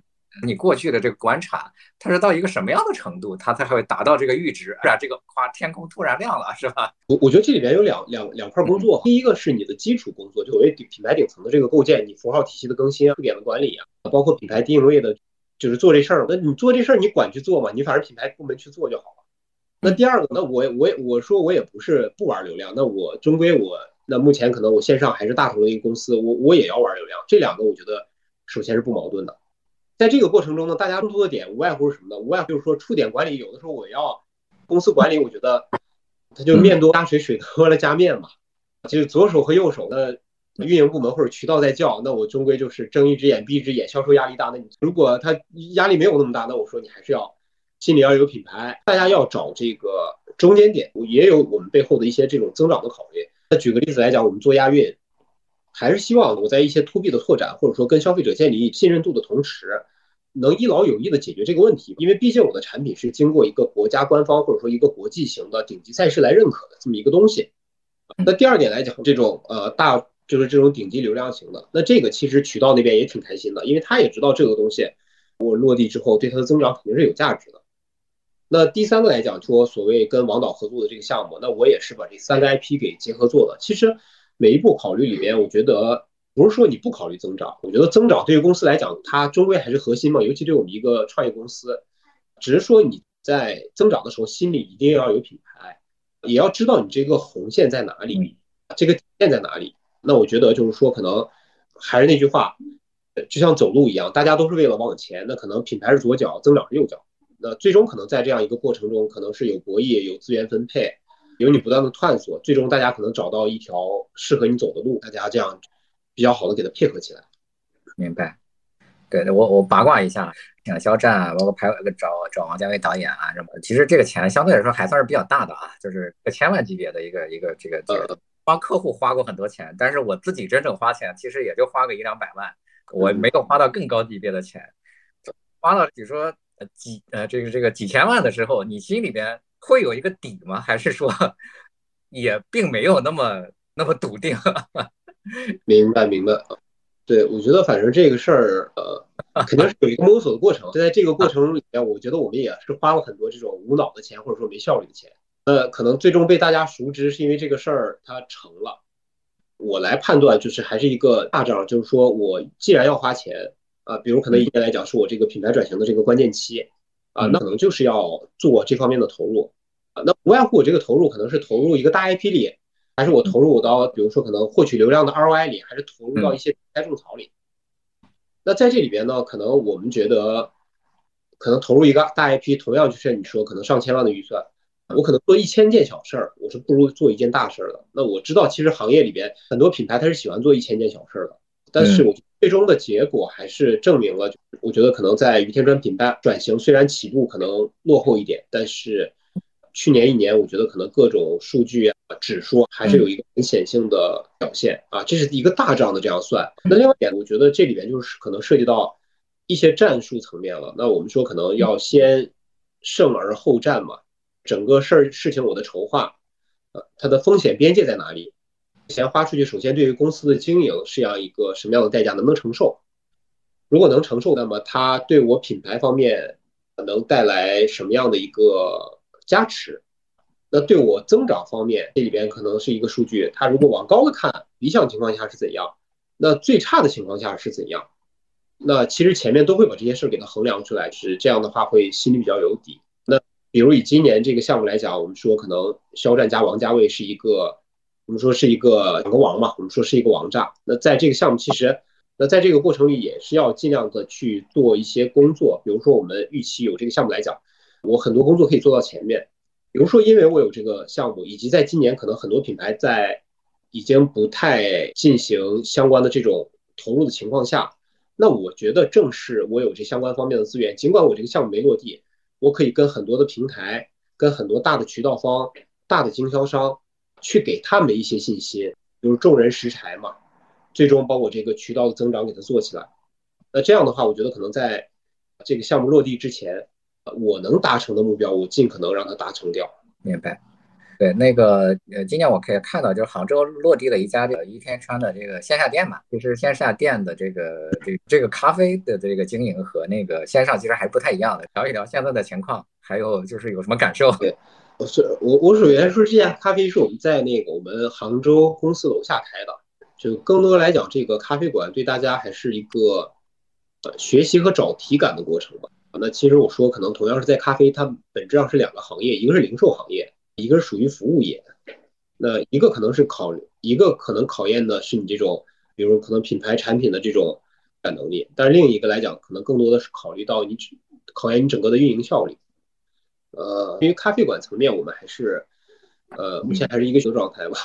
你过去的这个观察，它是到一个什么样的程度，它才会达到这个阈值？是吧？这个夸天空突然亮了，是吧？我我觉得这里边有两两两块工作，第一个是你的基础工作，就所谓品牌顶层的这个构建，你符号体系的更新、特点的管理啊，包括品牌定位的，就是做这事儿。那你做这事儿，你管去做嘛？你反正品牌部门去做就好了。那第二个，那我我也我说我也不是不玩流量，那我终归我。那目前可能我线上还是大头的一个公司，我我也要玩流量，这两个我觉得首先是不矛盾的。在这个过程中呢，大家冲突的点无外乎是什么呢？无外乎就是说触点管理，有的时候我要公司管理，我觉得它就面多加水，水多了加面嘛。就是左手和右手的运营部门或者渠道在叫，那我终归就是睁一只眼闭一只眼，销售压力大。那你如果他压力没有那么大，那我说你还是要心里要有品牌，大家要找这个中间点，也有我们背后的一些这种增长的考虑。那举个例子来讲，我们做亚运，还是希望我在一些 to B 的拓展，或者说跟消费者建立信任度的同时，能一劳永逸的解决这个问题。因为毕竟我的产品是经过一个国家官方或者说一个国际型的顶级赛事来认可的这么一个东西。那第二点来讲，这种呃大就是这种顶级流量型的，那这个其实渠道那边也挺开心的，因为他也知道这个东西我落地之后对它的增长肯定是有价值的。那第三个来讲，说所谓跟王导合作的这个项目，那我也是把这三个 IP 给结合做的。其实每一步考虑里边，我觉得不是说你不考虑增长，我觉得增长对于公司来讲，它终归还是核心嘛。尤其对我们一个创业公司，只是说你在增长的时候，心里一定要有品牌，也要知道你这个红线在哪里，这个线在哪里。那我觉得就是说，可能还是那句话，就像走路一样，大家都是为了往前，那可能品牌是左脚，增长是右脚。那最终可能在这样一个过程中，可能是有博弈、有资源分配、有你不断的探索，最终大家可能找到一条适合你走的路，大家这样比较好的给它配合起来。明白。对我我八卦一下，像肖战啊，包括拍找找王家卫导演啊什么，其实这个钱相对来说还算是比较大的啊，就是个千万级别的一个一个这个这个帮客户花过很多钱，但是我自己真正花钱，其实也就花个一两百万，我没有花到更高级别的钱。花到比如说呃几呃这个这个几千万的时候，你心里边会有一个底吗？还是说也并没有那么那么笃定？明白明白。对，我觉得反正这个事儿，呃，肯定是有一个摸索的过程。就在这个过程里面，我觉得我们也是花了很多这种无脑的钱，或者说没效率的钱。呃，可能最终被大家熟知，是因为这个事儿它成了。我来判断，就是还是一个大招，就是说我既然要花钱，啊，比如可能一年来讲是我这个品牌转型的这个关键期，啊，那可能就是要做这方面的投入，啊，那不外乎我这个投入可能是投入一个大 IP 里。还是我投入到，比如说可能获取流量的 ROI 里，还是投入到一些平台种草里。那在这里边呢，可能我们觉得，可能投入一个大 IP，同样就是你说可能上千万的预算，我可能做一千件小事儿，我是不如做一件大事儿的。那我知道，其实行业里边很多品牌它是喜欢做一千件小事儿的，但是我最终的结果还是证明了，我觉得可能在于天专品牌转型虽然起步可能落后一点，但是。去年一年，我觉得可能各种数据啊、指数还是有一个很显性的表现啊，这是一个大账的这样算。那另外一点，我觉得这里边就是可能涉及到一些战术层面了。那我们说可能要先胜而后战嘛，整个事儿事情我的筹划，呃，它的风险边界在哪里？钱花出去，首先对于公司的经营是要一个什么样的代价，能不能承受？如果能承受，那么它对我品牌方面能带来什么样的一个？加持，那对我增长方面，这里边可能是一个数据。它如果往高了看，理想情况下是怎样？那最差的情况下是怎样？那其实前面都会把这些事儿给它衡量出来，是这样的话会心里比较有底。那比如以今年这个项目来讲，我们说可能肖战加王家卫是一个，我们说是一个两个王嘛，我们说是一个王炸。那在这个项目其实，那在这个过程里也是要尽量的去做一些工作。比如说我们预期有这个项目来讲。我很多工作可以做到前面，比如说，因为我有这个项目，以及在今年可能很多品牌在已经不太进行相关的这种投入的情况下，那我觉得正是我有这相关方面的资源，尽管我这个项目没落地，我可以跟很多的平台、跟很多大的渠道方、大的经销商去给他们一些信息，比如众人拾柴嘛，最终把我这个渠道的增长给它做起来。那这样的话，我觉得可能在这个项目落地之前。我能达成的目标，我尽可能让它达成掉。明白。对，那个呃，今年我可以看到，就是杭州落地了一家这个一天川的这个线下店嘛。就是线下店的这个这这个咖啡的这个经营和那个线上其实还不太一样的。聊一聊现在的情况，还有就是有什么感受？是我我首先说这家咖啡是我们在那个我们杭州公司楼下开的，就更多来讲，这个咖啡馆对大家还是一个呃学习和找体感的过程吧。那其实我说，可能同样是在咖啡，它本质上是两个行业，一个是零售行业，一个是属于服务业。那一个可能是考，一个可能考验的是你这种，比如可能品牌产品的这种感能力，但是另一个来讲，可能更多的是考虑到你考验你整个的运营效率。呃，因为咖啡馆层面，我们还是呃目前还是一个小状态吧。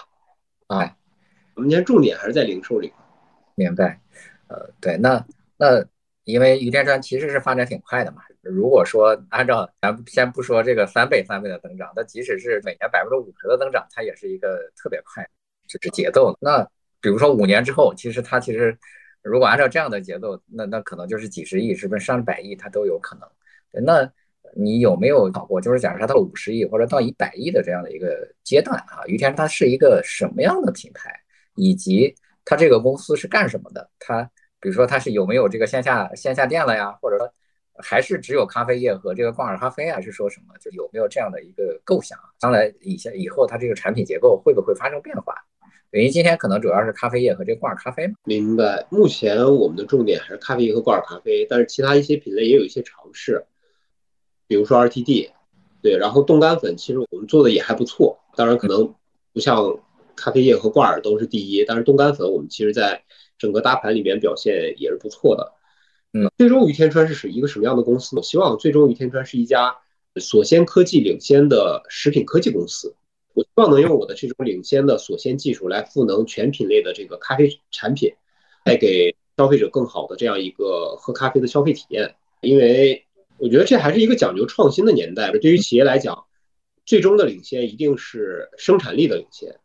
啊，我们今天重点还是在零售里。明白。呃，对，那那。因为于天川其实是发展挺快的嘛，如果说按照咱先不说这个三倍三倍的增长，那即使是每年百分之五十的增长，它也是一个特别快，就是节奏。那比如说五年之后，其实它其实如果按照这样的节奏，那那可能就是几十亿，是不是上百亿它都有可能。那你有没有考过，就是假设它到五十亿或者到一百亿的这样的一个阶段啊？于天它是一个什么样的品牌，以及它这个公司是干什么的？它。比如说它是有没有这个线下线下店了呀？或者说还是只有咖啡业和这个挂耳咖啡，还是说什么？就有没有这样的一个构想？将来以下以后它这个产品结构会不会发生变化？等于今天可能主要是咖啡业和这个挂耳咖啡。明白。目前我们的重点还是咖啡业和挂耳咖啡，但是其他一些品类也有一些尝试，比如说 RTD，对，然后冻干粉其实我们做的也还不错，当然可能不像咖啡液和挂耳都是第一，但是冻干粉我们其实在。整个大盘里面表现也是不错的，嗯，最终于天川是是一个什么样的公司？我希望最终于天川是一家锁鲜科技领先的食品科技公司。我希望能用我的这种领先的锁鲜技术来赋能全品类的这个咖啡产品，带给消费者更好的这样一个喝咖啡的消费体验。因为我觉得这还是一个讲究创新的年代。对于企业来讲，最终的领先一定是生产力的领先。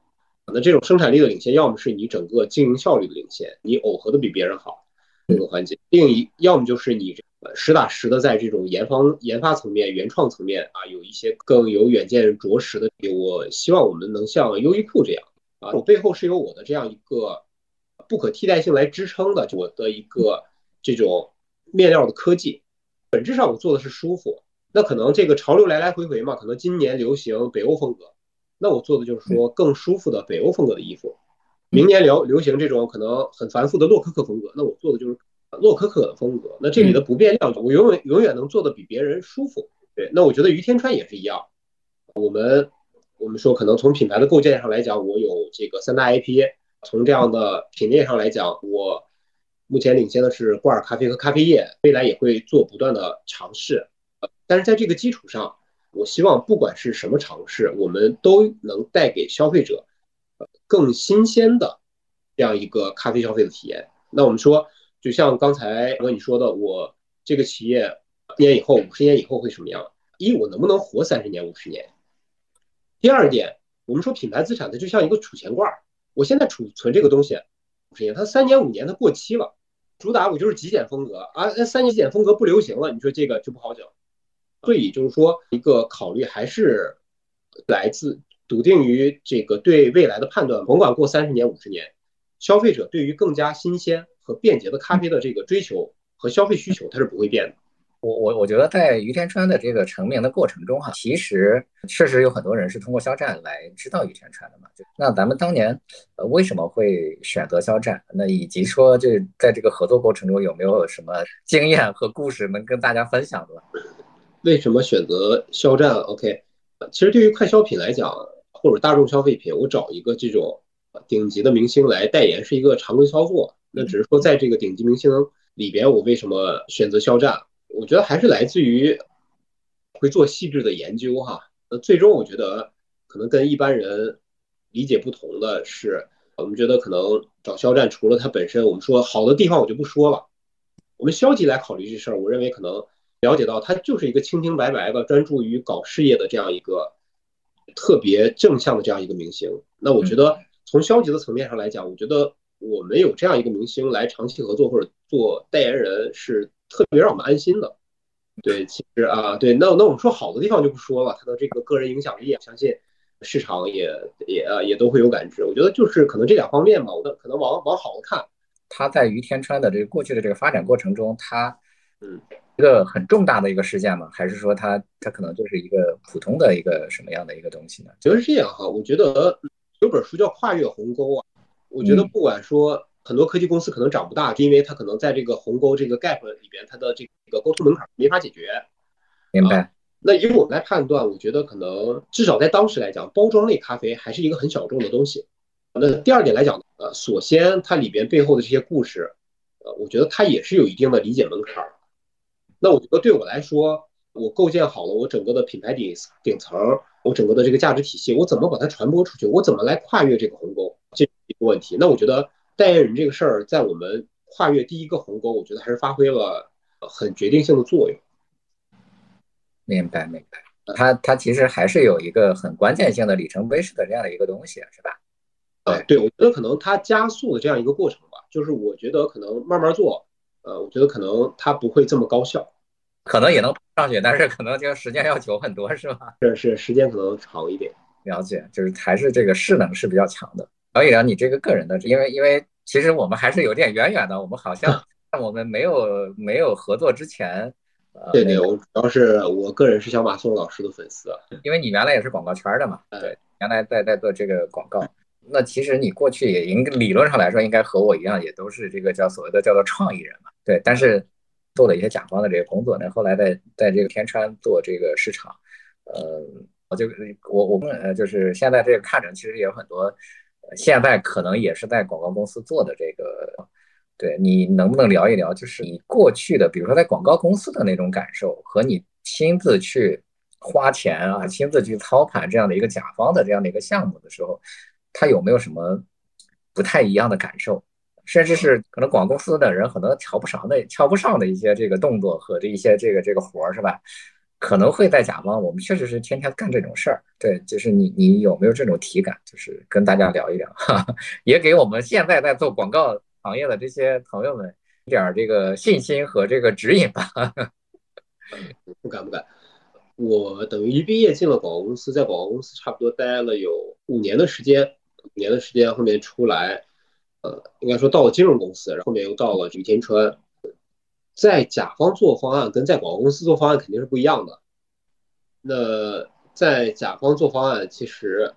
那这种生产力的领先，要么是你整个经营效率的领先，你耦合的比别人好这个环节；另一要么就是你实打实的在这种研发研发层面、原创层面啊，有一些更有远见卓识的。我希望我们能像优衣库这样啊，我背后是有我的这样一个不可替代性来支撑的，我的一个这种面料的科技。本质上我做的是舒服，那可能这个潮流来来回回嘛，可能今年流行北欧风格，那我做的就是说更舒服的北欧风格的衣服。明年流流行这种可能很繁复的洛可可风格，那我做的就是洛可可的风格。那这里的不变量，我永远永远能做的比别人舒服。对，那我觉得于天川也是一样。我们我们说可能从品牌的构建上来讲，我有这个三大 IP，从这样的品类上来讲，我。目前领先的是挂耳咖啡和咖啡液，未来也会做不断的尝试。但是在这个基础上，我希望不管是什么尝试，我们都能带给消费者，更新鲜的这样一个咖啡消费的体验。那我们说，就像刚才和你说的，我这个企业一年以后、五十年以后会什么样？一，我能不能活三十年、五十年？第二点，我们说品牌资产，它就像一个储钱罐儿，我现在储存这个东西五十年，它三年、五年它过期了。主打我就是极简风格啊，那三极简风格不流行了，你说这个就不好整。所以就是说，一个考虑还是来自笃定于这个对未来的判断，甭管过三十年、五十年，消费者对于更加新鲜和便捷的咖啡的这个追求和消费需求，它是不会变的。我我我觉得在于田川的这个成名的过程中哈，其实确实有很多人是通过肖战来知道于田川的嘛。就那咱们当年呃为什么会选择肖战？那以及说这在这个合作过程中有没有什么经验和故事能跟大家分享的？为什么选择肖战？OK，其实对于快消品来讲，或者大众消费品，我找一个这种顶级的明星来代言是一个常规操作。那只是说在这个顶级明星里边，我为什么选择肖战？我觉得还是来自于会做细致的研究哈。那最终我觉得可能跟一般人理解不同的是，我们觉得可能找肖战除了他本身，我们说好的地方我就不说了。我们消极来考虑这事儿，我认为可能了解到他就是一个清清白白的、专注于搞事业的这样一个特别正向的这样一个明星。那我觉得从消极的层面上来讲，我觉得我们有这样一个明星来长期合作或者做代言人是。特别让我们安心的，对，其实啊，对，那那我们说好的地方就不说了，他的这个个人影响力，相信市场也也呃也都会有感知。我觉得就是可能这两方面吧，我的可能往往好的看，他在于天川的这个过去的这个发展过程中，他嗯一个很重大的一个事件吗？还是说他他可能就是一个普通的一个什么样的一个东西呢？觉得是这样哈，我觉得有本书叫《跨越鸿沟》啊，我觉得不管说。很多科技公司可能长不大，就因为它可能在这个鸿沟这个 gap 里边，它的这个沟通门槛没法解决。明白。那以我们来判断，我觉得可能至少在当时来讲，包装类咖啡还是一个很小众的东西。那第二点来讲，呃，首先它里边背后的这些故事，呃，我觉得它也是有一定的理解门槛。那我觉得对我来说，我构建好了我整个的品牌顶顶层，我整个的这个价值体系，我怎么把它传播出去？我怎么来跨越这个鸿沟？这一个问题。那我觉得。代言人这个事儿，在我们跨越第一个鸿沟，我觉得还是发挥了很决定性的作用。明白，明白。它它其实还是有一个很关键性的里程碑式的这样的一个东西，是吧？呃，对，我觉得可能它加速的这样一个过程吧，就是我觉得可能慢慢做，呃，我觉得可能它不会这么高效，可能也能上去，但是可能就时间要久很多，是吧？是是，时间可能长一点。了解，就是还是这个势能是比较强的。聊一聊你这个个人的，因为因为其实我们还是有点远远的，我们好像 在我们没有没有合作之前，对对，我主要是我个人是小马宋老师的粉丝，因为你原来也是广告圈的嘛，对，原来在在做这个广告，那其实你过去也应理论上来说应该和我一样，也都是这个叫所谓的叫做创意人嘛，对，但是做了一些甲方的这个工作呢，后来在在这个天川做这个市场，呃，我就我我们呃就是现在这个看着其实也有很多。现在可能也是在广告公司做的这个，对你能不能聊一聊，就是你过去的，比如说在广告公司的那种感受，和你亲自去花钱啊，亲自去操盘这样的一个甲方的这样的一个项目的时候，他有没有什么不太一样的感受？甚至是可能广告公司的人可能瞧不上那、瞧不上的一些这个动作和这一些这个这个活儿，是吧？可能会在甲方，我们确实是天天干这种事儿。对，就是你你有没有这种体感？就是跟大家聊一聊，哈，也给我们现在在做广告行业的这些朋友们一点这个信心和这个指引吧。不敢不敢，我等于一毕业进了广告公司，在广告公司差不多待了有五年的时间，五年的时间后面出来，呃，应该说到了金融公司，然后后面又到了这个天川。在甲方做方案跟在广告公司做方案肯定是不一样的。那在甲方做方案，其实，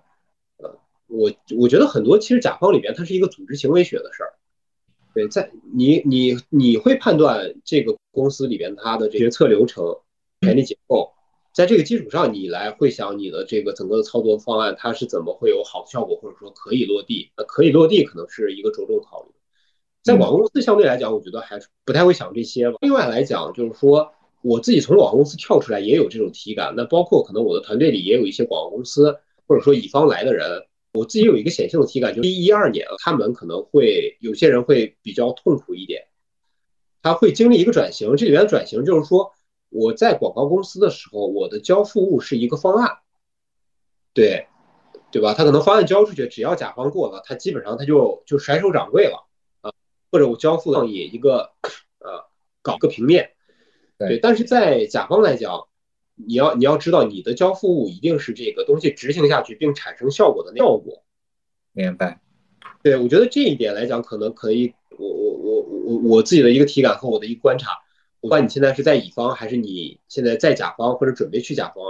呃，我我觉得很多其实甲方里边它是一个组织行为学的事儿。对，在你你你会判断这个公司里边它的决策流程、权力结构，在这个基础上，你来会想你的这个整个的操作方案它是怎么会有好的效果，或者说可以落地。那可以落地可能是一个着重考虑。在广告公司相对来讲，我觉得还是不太会想这些吧。另外来讲，就是说我自己从广告公司跳出来也有这种体感。那包括可能我的团队里也有一些广告公司或者说乙方来的人，我自己有一个显性的体感，就是一一二年他们可能会有些人会比较痛苦一点，他会经历一个转型。这里面转型就是说，我在广告公司的时候，我的交付物是一个方案，对对吧？他可能方案交出去，只要甲方过了，他基本上他就就甩手掌柜了。或者我交付创意一个，呃，搞个平面，对，但是在甲方来讲，你要你要知道你的交付物一定是这个东西执行下去并产生效果的效果，明白？对，我觉得这一点来讲，可能可以，我我我我我自己的一个体感和我的一个观察，不管你现在是在乙方还是你现在在甲方或者准备去甲方，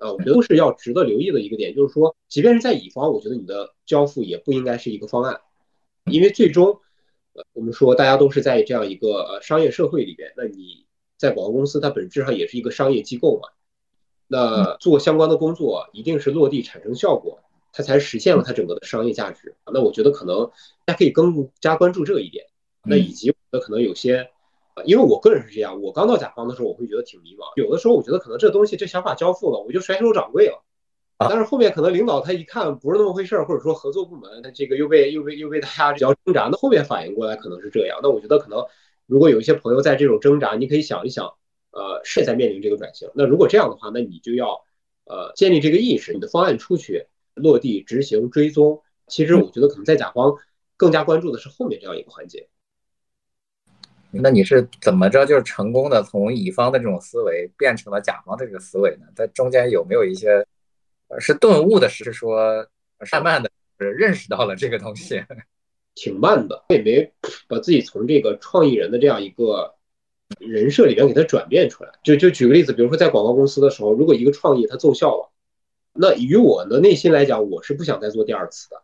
呃，我觉得都是要值得留意的一个点，就是说，即便是在乙方，我觉得你的交付也不应该是一个方案，因为最终。我们说，大家都是在这样一个呃商业社会里边，那你在广告公司，它本质上也是一个商业机构嘛。那做相关的工作，一定是落地产生效果，它才实现了它整个的商业价值。那我觉得可能大家可以更加关注这一点。那以及那可能有些，因为我个人是这样，我刚到甲方的时候，我会觉得挺迷茫。有的时候我觉得可能这东西这想法交付了，我就甩手掌柜了。但是后面可能领导他一看不是那么回事儿，或者说合作部门他这个又被又被又被大家比较挣扎，那后面反应过来可能是这样。那我觉得可能如果有一些朋友在这种挣扎，你可以想一想，呃，是在面临这个转型。那如果这样的话，那你就要呃建立这个意识，你的方案出去落地执行追踪。其实我觉得可能在甲方更加关注的是后面这样一个环节。那你是怎么着就是成功的从乙方的这种思维变成了甲方的这个思维呢？在中间有没有一些？是顿悟的，是说慢慢的认识到了这个东西，挺慢的，也没把自己从这个创意人的这样一个人设里边给它转变出来。就就举个例子，比如说在广告公司的时候，如果一个创意它奏效了，那于我的内心来讲，我是不想再做第二次的，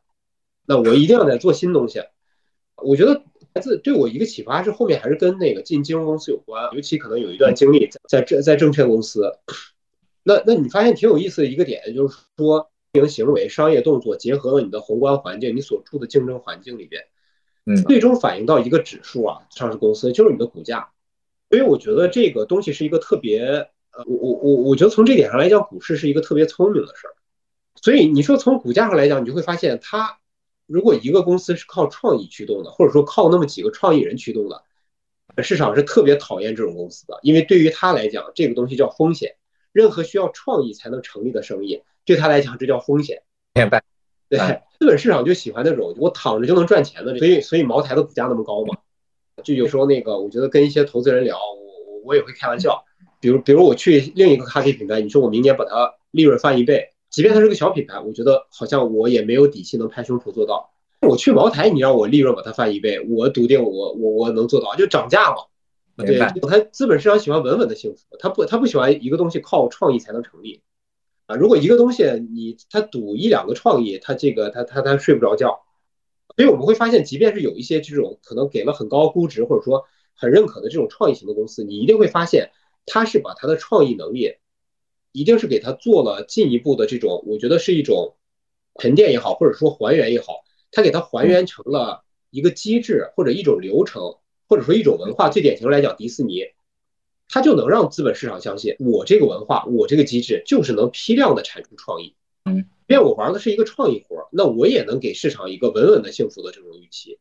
那我一定要再做新东西。我觉得来自对我一个启发是后面还是跟那个进金融公司有关，尤其可能有一段经历在在在证券公司。那那你发现挺有意思的一个点，就是说，经营行为、商业动作结合了你的宏观环境，你所处的竞争环境里边，嗯，最终反映到一个指数啊，上市公司就是你的股价。所以我觉得这个东西是一个特别，呃，我我我我觉得从这点上来讲，股市是一个特别聪明的事儿。所以你说从股价上来讲，你就会发现，它如果一个公司是靠创意驱动的，或者说靠那么几个创意人驱动的，市场是特别讨厌这种公司的，因为对于他来讲，这个东西叫风险。任何需要创意才能成立的生意，对他来讲，这叫风险。明白？对，资本市场就喜欢那种我躺着就能赚钱的，所以所以茅台的股价那么高嘛。就有时候那个，我觉得跟一些投资人聊，我我我也会开玩笑，比如比如我去另一个咖啡品牌，你说我明年把它利润翻一倍，即便它是个小品牌，我觉得好像我也没有底气能拍胸脯做到。我去茅台，你让我利润把它翻一倍，我笃定我我我能做到，就涨价嘛。对，他资本市场喜欢稳稳的幸福，他不他不喜欢一个东西靠创意才能成立，啊，如果一个东西你他赌一两个创意，他这个他他他睡不着觉，所以我们会发现，即便是有一些这种可能给了很高估值或者说很认可的这种创意型的公司，你一定会发现，他是把他的创意能力，一定是给他做了进一步的这种，我觉得是一种沉淀也好，或者说还原也好，他给他还原成了一个机制或者一种流程。或者说一种文化，最典型来讲，迪士尼，它就能让资本市场相信，我这个文化，我这个机制就是能批量的产出创意。嗯，因为我玩的是一个创意活，那我也能给市场一个稳稳的幸福的这种预期。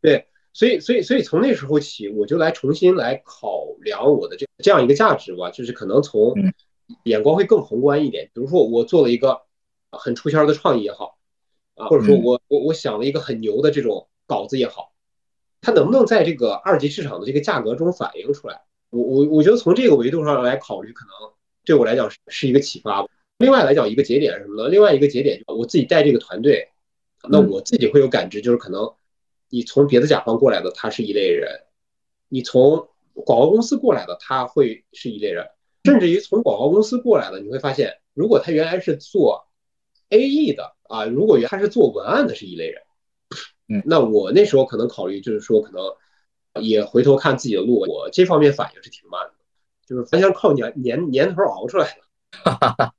对，所以所以所以从那时候起，我就来重新来考量我的这这样一个价值吧，就是可能从眼光会更宏观一点。比如说我做了一个很出圈的创意也好，啊，或者说我我我想了一个很牛的这种稿子也好，它能不能在这个二级市场的这个价格中反映出来？我我我觉得从这个维度上来考虑，可能对我来讲是是一个启发。另外来讲，一个节点是什么呢？另外一个节点，我自己带这个团队，那我自己会有感知，就是可能你从别的甲方过来的，他是一类人；你从广告公司过来的，他会是一类人；甚至于从广告公司过来的，你会发现，如果他原来是做 AE 的啊，如果原他是做文案的，是一类人。嗯，那我那时候可能考虑，就是说可能。也回头看自己的路，我这方面反应是挺慢的，就是完全靠年年年头熬出来的。哈哈哈，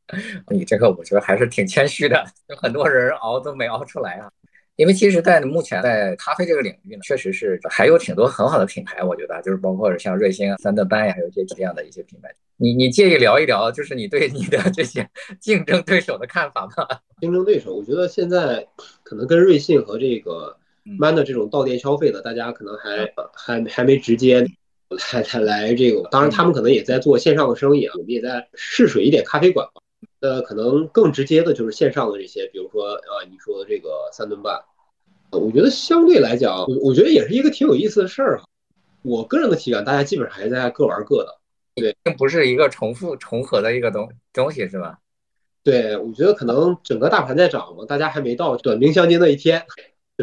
你这个我觉得还是挺谦虚的，有很多人熬都没熬出来啊。因为其实，在目前在咖啡这个领域呢，确实是还有挺多很好的品牌，我觉得就是包括像瑞幸啊、三顿半呀，还有一些这样的一些品牌。你你介意聊一聊，就是你对你的这些竞争对手的看法吗？竞争对手，我觉得现在可能跟瑞幸和这个。慢的这种到店消费的，大家可能还还还没直接来来来这个，当然他们可能也在做线上的生意啊，我们也在试水一点咖啡馆吧。呃，可能更直接的就是线上的这些，比如说呃你说的这个三顿半，我觉得相对来讲，我我觉得也是一个挺有意思的事儿哈。我个人的体感，大家基本上还在各玩各的，对，并不是一个重复重合的一个东东西，是吧？对，我觉得可能整个大盘在涨嘛，大家还没到短兵相接那一天。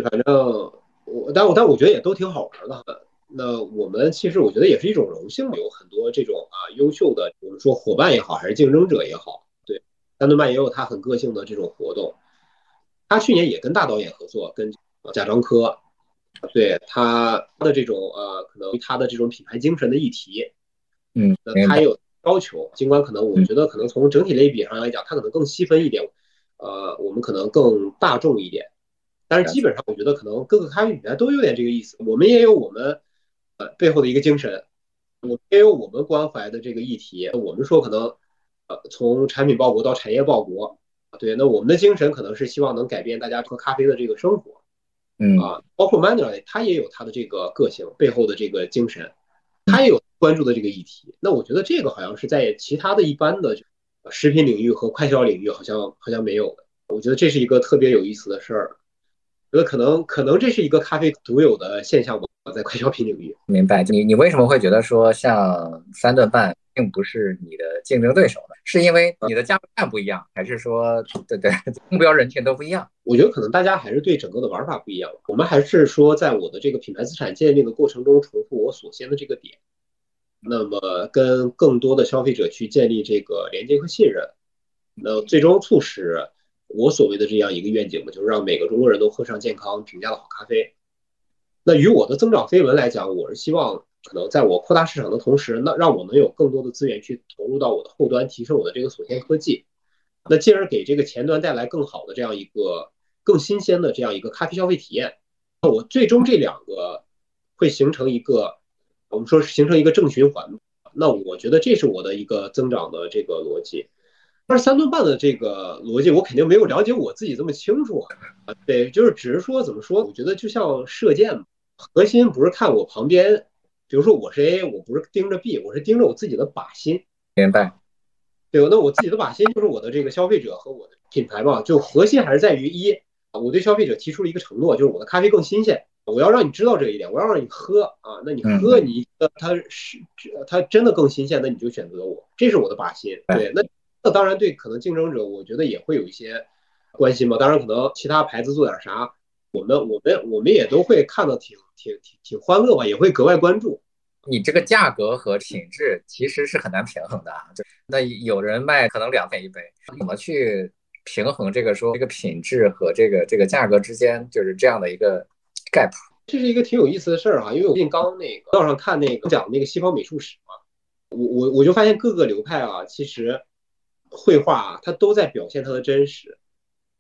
反正我，但我但我觉得也都挺好玩的。那我们其实我觉得也是一种荣幸，有很多这种啊优秀的，我们说伙伴也好，还是竞争者也好，对，三顿半也有他很个性的这种活动。他去年也跟大导演合作，跟贾樟柯，对他的这种呃，可能他的这种品牌精神的议题，嗯，那他也有要求。尽管可能我觉得可能从整体类比上来讲，他可能更细分一点，呃，我们可能更大众一点。但是基本上，我觉得可能各个咖啡品牌都有点这个意思。我们也有我们呃背后的一个精神，我们也有我们关怀的这个议题。我们说可能呃从产品报国到产业报国，对，那我们的精神可能是希望能改变大家喝咖啡的这个生活，嗯啊，包括 Manner 他也有他的这个个性背后的这个精神，他也有关注的这个议题。那我觉得这个好像是在其他的一般的食品领域和快消领域好像好像没有的。我觉得这是一个特别有意思的事儿。觉得可能可能这是一个咖啡独有的现象吧，在快消品领域。明白，你你为什么会觉得说像三顿半并不是你的竞争对手呢？是因为你的价位不一样，还是说对对 目标人群都不一样？我觉得可能大家还是对整个的玩法不一样。我们还是说，在我的这个品牌资产建立的过程中，重复我所先的这个点，那么跟更多的消费者去建立这个连接和信任，那最终促使。我所谓的这样一个愿景嘛，就是让每个中国人都喝上健康、平价的好咖啡。那与我的增长飞轮来讲，我是希望可能在我扩大市场的同时，那让我能有更多的资源去投入到我的后端，提升我的这个锁鲜科技，那进而给这个前端带来更好的这样一个更新鲜的这样一个咖啡消费体验。那我最终这两个会形成一个，我们说是形成一个正循环。那我觉得这是我的一个增长的这个逻辑。但是三顿半的这个逻辑，我肯定没有了解我自己这么清楚啊。对，就是只是说怎么说，我觉得就像射箭，核心不是看我旁边，比如说我是 A，我不是盯着 B，我是盯着我自己的靶心。明白。对，那我自己的靶心就是我的这个消费者和我的品牌嘛，就核心还是在于一，我对消费者提出了一个承诺，就是我的咖啡更新鲜，我要让你知道这一点，我要让你喝啊，那你喝你它是它真的更新鲜，那你就选择我，这是我的靶心。对，那。那当然，对可能竞争者，我觉得也会有一些关心嘛。当然，可能其他牌子做点啥，我们我们我们也都会看到挺挺挺挺欢乐吧，也会格外关注。你这个价格和品质其实是很难平衡的啊。就那有人卖可能两块一杯，怎么去平衡这个说这个品质和这个这个价格之间就是这样的一个 gap？这是一个挺有意思的事儿哈，因为我最近刚那个道上看那个讲那个西方美术史嘛，我我我就发现各个流派啊，其实。绘画啊，它都在表现它的真实，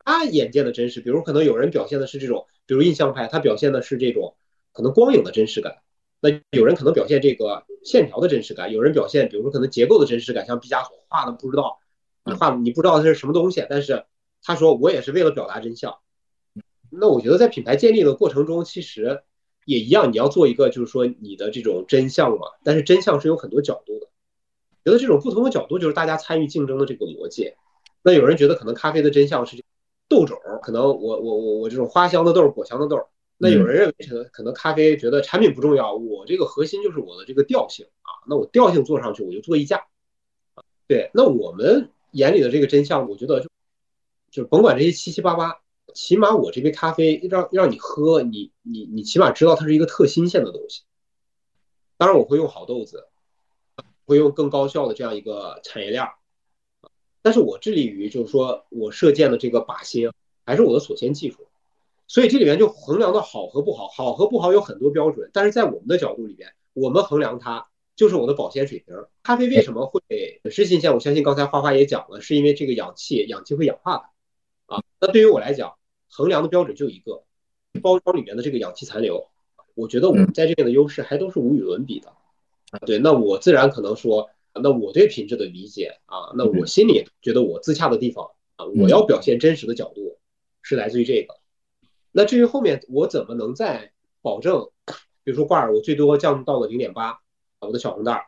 他眼见的真实。比如可能有人表现的是这种，比如印象派，他表现的是这种可能光影的真实感。那有人可能表现这个线条的真实感，有人表现，比如说可能结构的真实感。像毕加索画的不知道，你画你不知道它是什么东西，但是他说我也是为了表达真相。那我觉得在品牌建立的过程中，其实也一样，你要做一个就是说你的这种真相嘛，但是真相是有很多角度的，觉得这种不同的角度就是大家参与竞争的这个逻辑。那有人觉得可能咖啡的真相是豆种，可能我我我我这种花香的豆、果香的豆。那有人认为可能可能咖啡觉得产品不重要，我这个核心就是我的这个调性啊，那我调性做上去我就做溢价啊。对，那我们眼里的这个真相，我觉得就就甭管这些七七八八，起码我这杯咖啡让让你喝，你你你起码知道它是一个特新鲜的东西。当然我会用好豆子，会用更高效的这样一个产业链儿，但是我致力于就是说我射箭的这个靶心还是我的锁鲜技术。所以这里面就衡量的好和不好，好和不好有很多标准，但是在我们的角度里边，我们衡量它就是我的保鲜水平。咖啡为什么会是新鲜？我相信刚才花花也讲了，是因为这个氧气，氧气会氧化它啊。那对于我来讲，衡量的标准就一个，包装里面的这个氧气残留。我觉得我们在这边的优势还都是无与伦比的啊。对，那我自然可能说，那我对品质的理解啊，那我心里觉得我自洽的地方啊，我要表现真实的角度是来自于这个。那至于后面我怎么能在保证，比如说挂耳我最多降到了零点八，我的小红袋儿，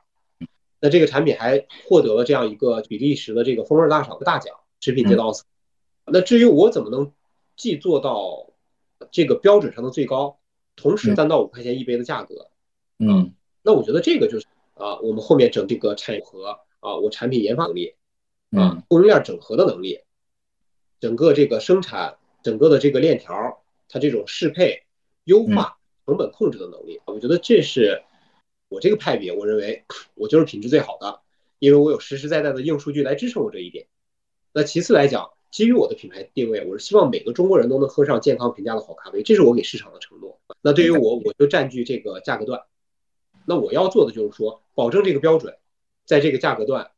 那这个产品还获得了这样一个比利时的这个风味大赏的大奖，食品界的奥斯。那至于我怎么能既做到这个标准上的最高，同时三到五块钱一杯的价格，嗯，那我觉得这个就是啊，我们后面整这个产业和啊，我产品研发能力，啊，供应链整合的能力，整个这个生产整个的这个链条。它这种适配、优化、成本控制的能力，我觉得这是我这个派别，我认为我就是品质最好的，因为我有实实在在的硬数据来支撑我这一点。那其次来讲，基于我的品牌定位，我是希望每个中国人都能喝上健康平价的好咖啡，这是我给市场的承诺。那对于我，我就占据这个价格段。那我要做的就是说，保证这个标准，在这个价格段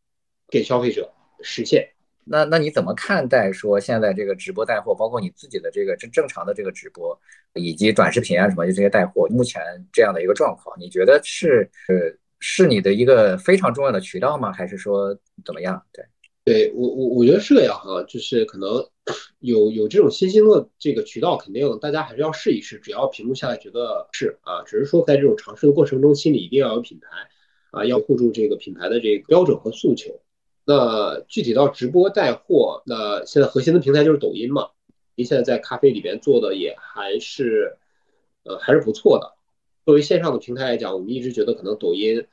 给消费者实现。那那你怎么看待说现在这个直播带货，包括你自己的这个正正常的这个直播，以及短视频啊什么就这些带货，目前这样的一个状况，你觉得是呃是你的一个非常重要的渠道吗？还是说怎么样？对，对我我我觉得是这样哈，就是可能 有有这种新兴的这个渠道，肯定大家还是要试一试，只要屏幕下来觉得是啊，只是说在这种尝试的过程中，心里一定要有品牌啊，要护住这个品牌的这个标准和诉求。那具体到直播带货，那现在核心的平台就是抖音嘛。您现在在咖啡里边做的也还是，呃，还是不错的。作为线上的平台来讲，我们一直觉得可能抖音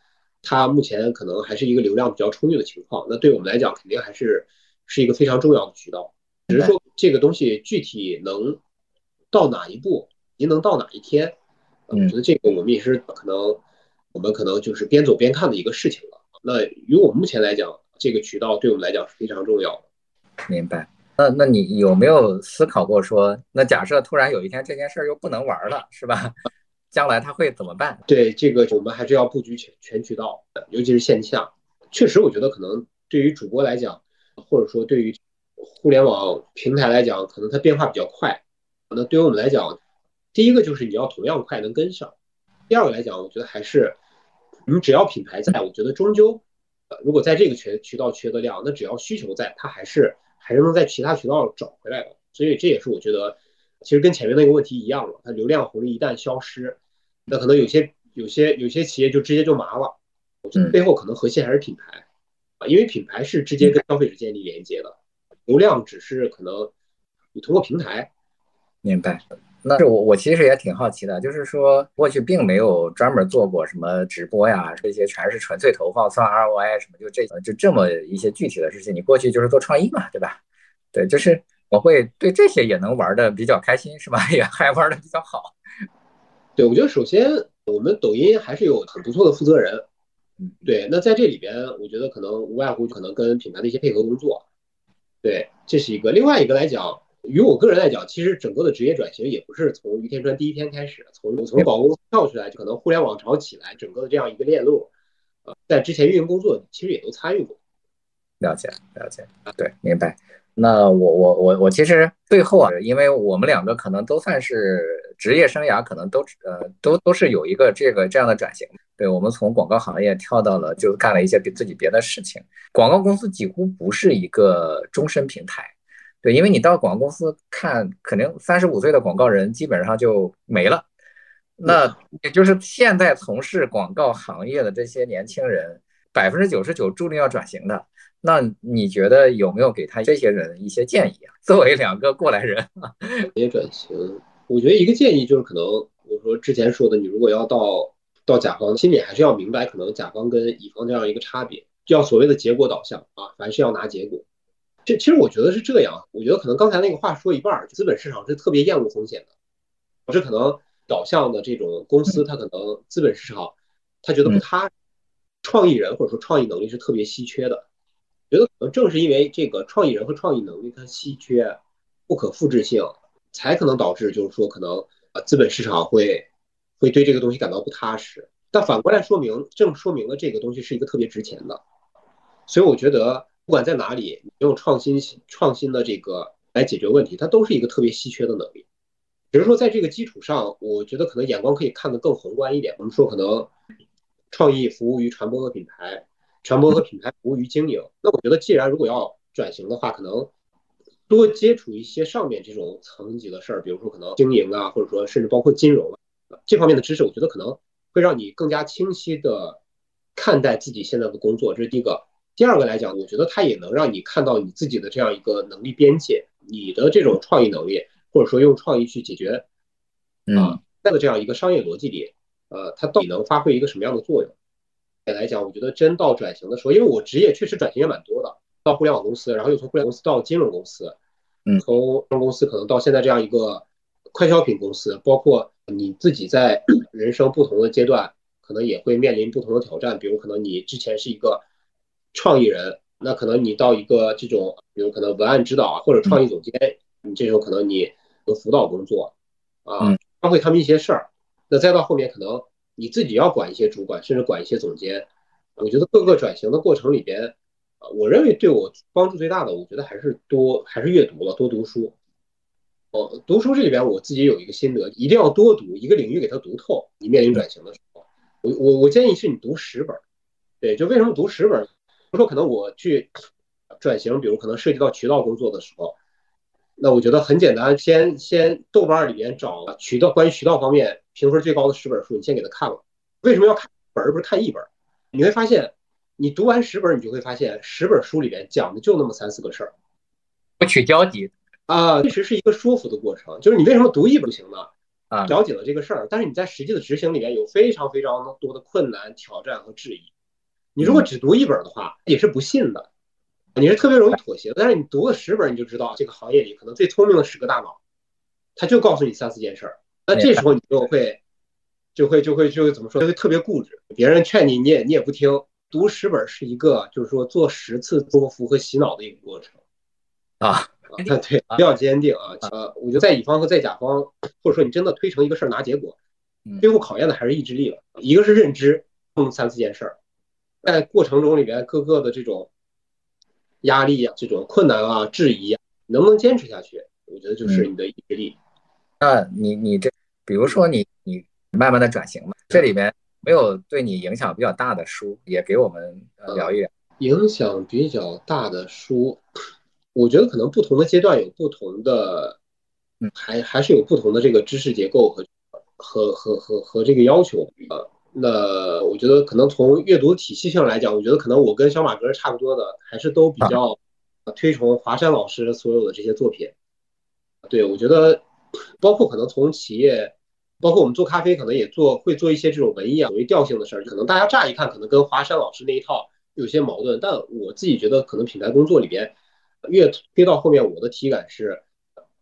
它目前可能还是一个流量比较充裕的情况。那对我们来讲，肯定还是是一个非常重要的渠道。只是说这个东西具体能到哪一步，您能到哪一天，我觉得这个我们也是可能我们可能就是边走边看的一个事情了。那于我们目前来讲，这个渠道对我们来讲是非常重要的。明白。那那你有没有思考过说，那假设突然有一天这件事儿又不能玩了，是吧？将来他会怎么办？对这个，我们还是要布局全全渠道，尤其是线下。确实，我觉得可能对于主播来讲，或者说对于互联网平台来讲，可能它变化比较快。那对于我们来讲，第一个就是你要同样快能跟上。第二个来讲，我觉得还是你只要品牌在，我觉得终究。呃如果在这个渠渠道缺的量，那只要需求在，它还是还是能在其他渠道找回来的。所以这也是我觉得，其实跟前面那个问题一样了。它流量红利一旦消失，那可能有些有些有些企业就直接就麻了。我觉得背后可能核心还是品牌啊，因为品牌是直接跟消费者建立连接的，流量只是可能你通过平台。明白。那是我我其实也挺好奇的，就是说过去并没有专门做过什么直播呀，这些全是纯粹投放算 ROI 什么，就这就这么一些具体的事情。你过去就是做创意嘛，对吧？对，就是我会对这些也能玩的比较开心，是吧？也还玩的比较好。对，我觉得首先我们抖音还是有很不错的负责人，嗯，对。那在这里边，我觉得可能无外乎可能跟品牌的一些配合工作，对，这是一个。另外一个来讲。于我个人来讲，其实整个的职业转型也不是从于天川第一天开始，从从广告公司跳出来，就可能互联网潮起来，整个的这样一个链路，呃，在之前运营工作其实也都参与过。了解，了解，对，明白。那我我我我其实最后啊，因为我们两个可能都算是职业生涯，可能都呃都都是有一个这个这样的转型。对我们从广告行业跳到了，就干了一些比自己别的事情。广告公司几乎不是一个终身平台。对，因为你到广告公司看，可能三十五岁的广告人基本上就没了。那也就是现在从事广告行业的这些年轻人，百分之九十九注定要转型的。那你觉得有没有给他这些人一些建议啊？作为两个过来人，也转型，我觉得一个建议就是可能，我说之前说的，你如果要到到甲方，心里还是要明白，可能甲方跟乙方这样一个差别，要所谓的结果导向啊，凡事要拿结果。这其实我觉得是这样，我觉得可能刚才那个话说一半，资本市场是特别厌恶风险的，这可能导向的这种公司，它可能资本市场他觉得不踏实，创意人或者说创意能力是特别稀缺的。觉得可能正是因为这个创意人和创意能力它稀缺、不可复制性，才可能导致就是说可能啊资本市场会会对这个东西感到不踏实。但反过来说明，正说明了这个东西是一个特别值钱的。所以我觉得不管在哪里，用创新创新的这个来解决问题，它都是一个特别稀缺的能力。只是说在这个基础上，我觉得可能眼光可以看得更宏观一点。我们说可能创意服务于传播和品牌。传播和品牌服务于经营，那我觉得，既然如果要转型的话，可能多接触一些上面这种层级的事儿，比如说可能经营啊，或者说甚至包括金融啊这方面的知识，我觉得可能会让你更加清晰的看待自己现在的工作。这是第一个。第二个来讲，我觉得它也能让你看到你自己的这样一个能力边界，你的这种创意能力，或者说用创意去解决啊，在的这样一个商业逻辑里，呃，它到底能发挥一个什么样的作用？来讲，我觉得真到转型的时候，因为我职业确实转型也蛮多的，到互联网公司，然后又从互联网公司到金融公司，嗯，从金融公司可能到现在这样一个快消品公司，包括你自己在 人生不同的阶段，可能也会面临不同的挑战。比如可能你之前是一个创意人，那可能你到一个这种，比如可能文案指导啊，或者创意总监，你这种可能你的辅导工作啊，教会他们一些事儿，那再到后面可能。你自己要管一些主管，甚至管一些总监。我觉得各个转型的过程里边，啊，我认为对我帮助最大的，我觉得还是多还是阅读了，多读书。哦，读书这里边我自己有一个心得，一定要多读一个领域，给它读透。你面临转型的时候，我我我建议是你读十本。对，就为什么读十本？比如说可能我去转型，比如可能涉及到渠道工作的时候。那我觉得很简单，先先豆瓣里边找渠道关于渠道方面评分最高的十本书，你先给他看了。为什么要看本而不是看一本？你会发现，你读完十本，你就会发现十本书里边讲的就那么三四个事儿，不取交集啊，确实是一个说服的过程。就是你为什么读一本不行呢？啊，了解了这个事儿，但是你在实际的执行里面有非常非常多的困难、挑战和质疑。你如果只读一本的话，也是不信的。你是特别容易妥协的，但是你读了十本，你就知道这个行业里可能最聪明的十个大脑，他就告诉你三四件事儿。那这时候你就会，就会就会就会怎么说？就会特别固执。别人劝你，你也你也不听。读十本是一个，就是说做十次托福和洗脑的一个过程啊。对，比较坚定啊。呃，我觉得在乙方和在甲方，或者说你真的推成一个事儿拿结果，最后考验的还是意志力了。一个是认知，弄三四件事儿，在过程中里边各个的这种。压力啊，这种困难啊，质疑啊，能不能坚持下去？我觉得就是你的意志力。那你你这，比如说你你慢慢的转型嘛，这里边没有对你影响比较大的书，也给我们聊一聊。影响比较大的书，我觉得可能不同的阶段有不同的，嗯，还还是有不同的这个知识结构和和和和和这个要求啊。那我觉得可能从阅读体系上来讲，我觉得可能我跟小马哥差不多的，还是都比较推崇华山老师所有的这些作品。对我觉得，包括可能从企业，包括我们做咖啡，可能也做会做一些这种文艺啊、为调性的事儿。可能大家乍一看可能跟华山老师那一套有些矛盾，但我自己觉得可能品牌工作里边越推到后面，我的体感是，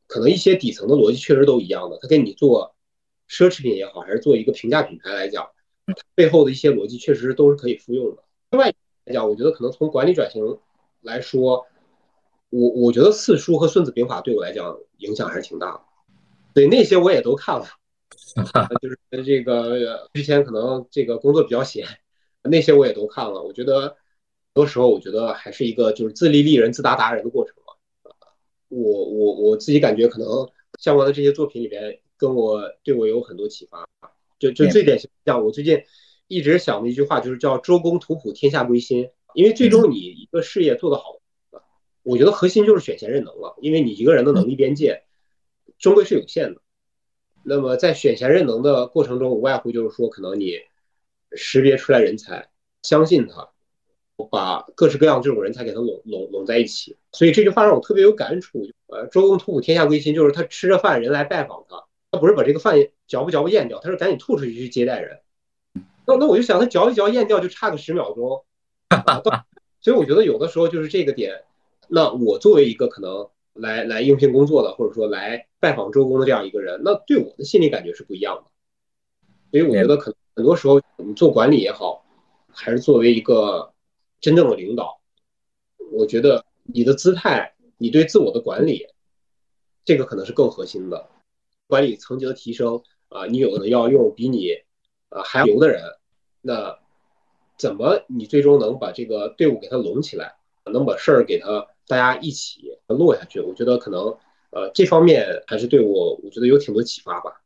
可能一些底层的逻辑确实都一样的。他跟你做奢侈品也好，还是做一个平价品牌来讲。背后的一些逻辑确实都是可以复用的。另外来讲，我觉得可能从管理转型来说，我我觉得四书和孙子兵法对我来讲影响还是挺大的。对那些我也都看了，就是这个之前可能这个工作比较闲，那些我也都看了。我觉得很多时候，我觉得还是一个就是自立立人、自达达人的过程嘛。我我我自己感觉可能相关的这些作品里边，跟我对我有很多启发。就就最典型，像我最近一直想的一句话，就是叫“周公吐哺，天下归心”。因为最终你一个事业做得好，我觉得核心就是选贤任能了。因为你一个人的能力边界终归是有限的。那么在选贤任能的过程中，无外乎就是说，可能你识别出来人才，相信他，把各式各样这种人才给他拢拢拢在一起。所以这句话让我特别有感触。呃，周公吐哺天下归心，就是他吃着饭，人来拜访他，他不是把这个饭嚼不嚼不咽掉，他是赶紧吐出去去接待人。那那我就想，他嚼一嚼咽掉就差个十秒钟，所以我觉得有的时候就是这个点。那我作为一个可能来来应聘工作的，或者说来拜访周公的这样一个人，那对我的心理感觉是不一样的。所以我觉得可能很多时候我们做管理也好，还是作为一个真正的领导，我觉得你的姿态，你对自我的管理，这个可能是更核心的。管理层级的提升啊，你有可能要用比你啊还牛的人，那怎么你最终能把这个队伍给他拢起来，能把事儿给他？大家一起落下去，我觉得可能呃这方面还是对我，我觉得有挺多启发吧。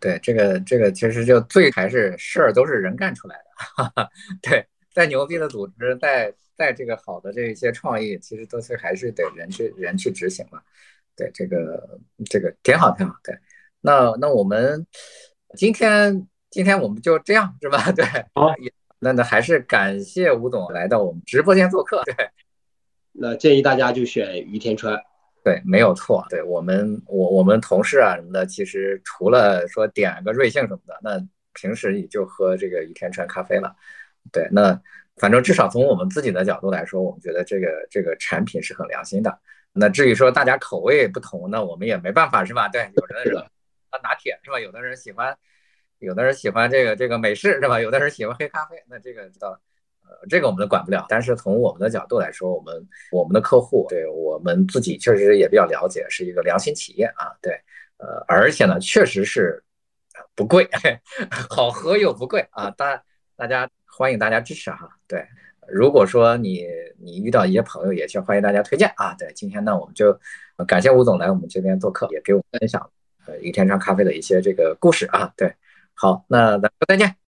对，这个这个其实就最还是事儿都是人干出来的。哈哈，对，再牛逼的组织，再再这个好的这一些创意，其实都是还是得人去人去执行嘛。对，这个这个挺好挺好。对，那那我们今天今天我们就这样是吧？对，好，那那还是感谢吴总来到我们直播间做客。对。那建议大家就选于天川，对，没有错。对我们，我我们同事啊什么的，其实除了说点个瑞幸什么的，那平时也就喝这个于天川咖啡了。对，那反正至少从我们自己的角度来说，我们觉得这个这个产品是很良心的。那至于说大家口味不同，那我们也没办法是吧？对，有的人啊拿铁是吧？有的人喜欢，有的人喜欢这个这个美式是吧？有的人喜欢黑咖啡，那这个知道。呃，这个我们都管不了，但是从我们的角度来说，我们我们的客户对我们自己确实也比较了解，是一个良心企业啊，对，呃，而且呢，确实是不贵，好喝又不贵啊，大大家欢迎大家支持哈，对，如果说你你遇到一些朋友，也请欢迎大家推荐啊，对，今天呢，我们就感谢吴总来我们这边做客，也给我们分享呃一天山咖啡的一些这个故事啊，对，好，那咱们再见。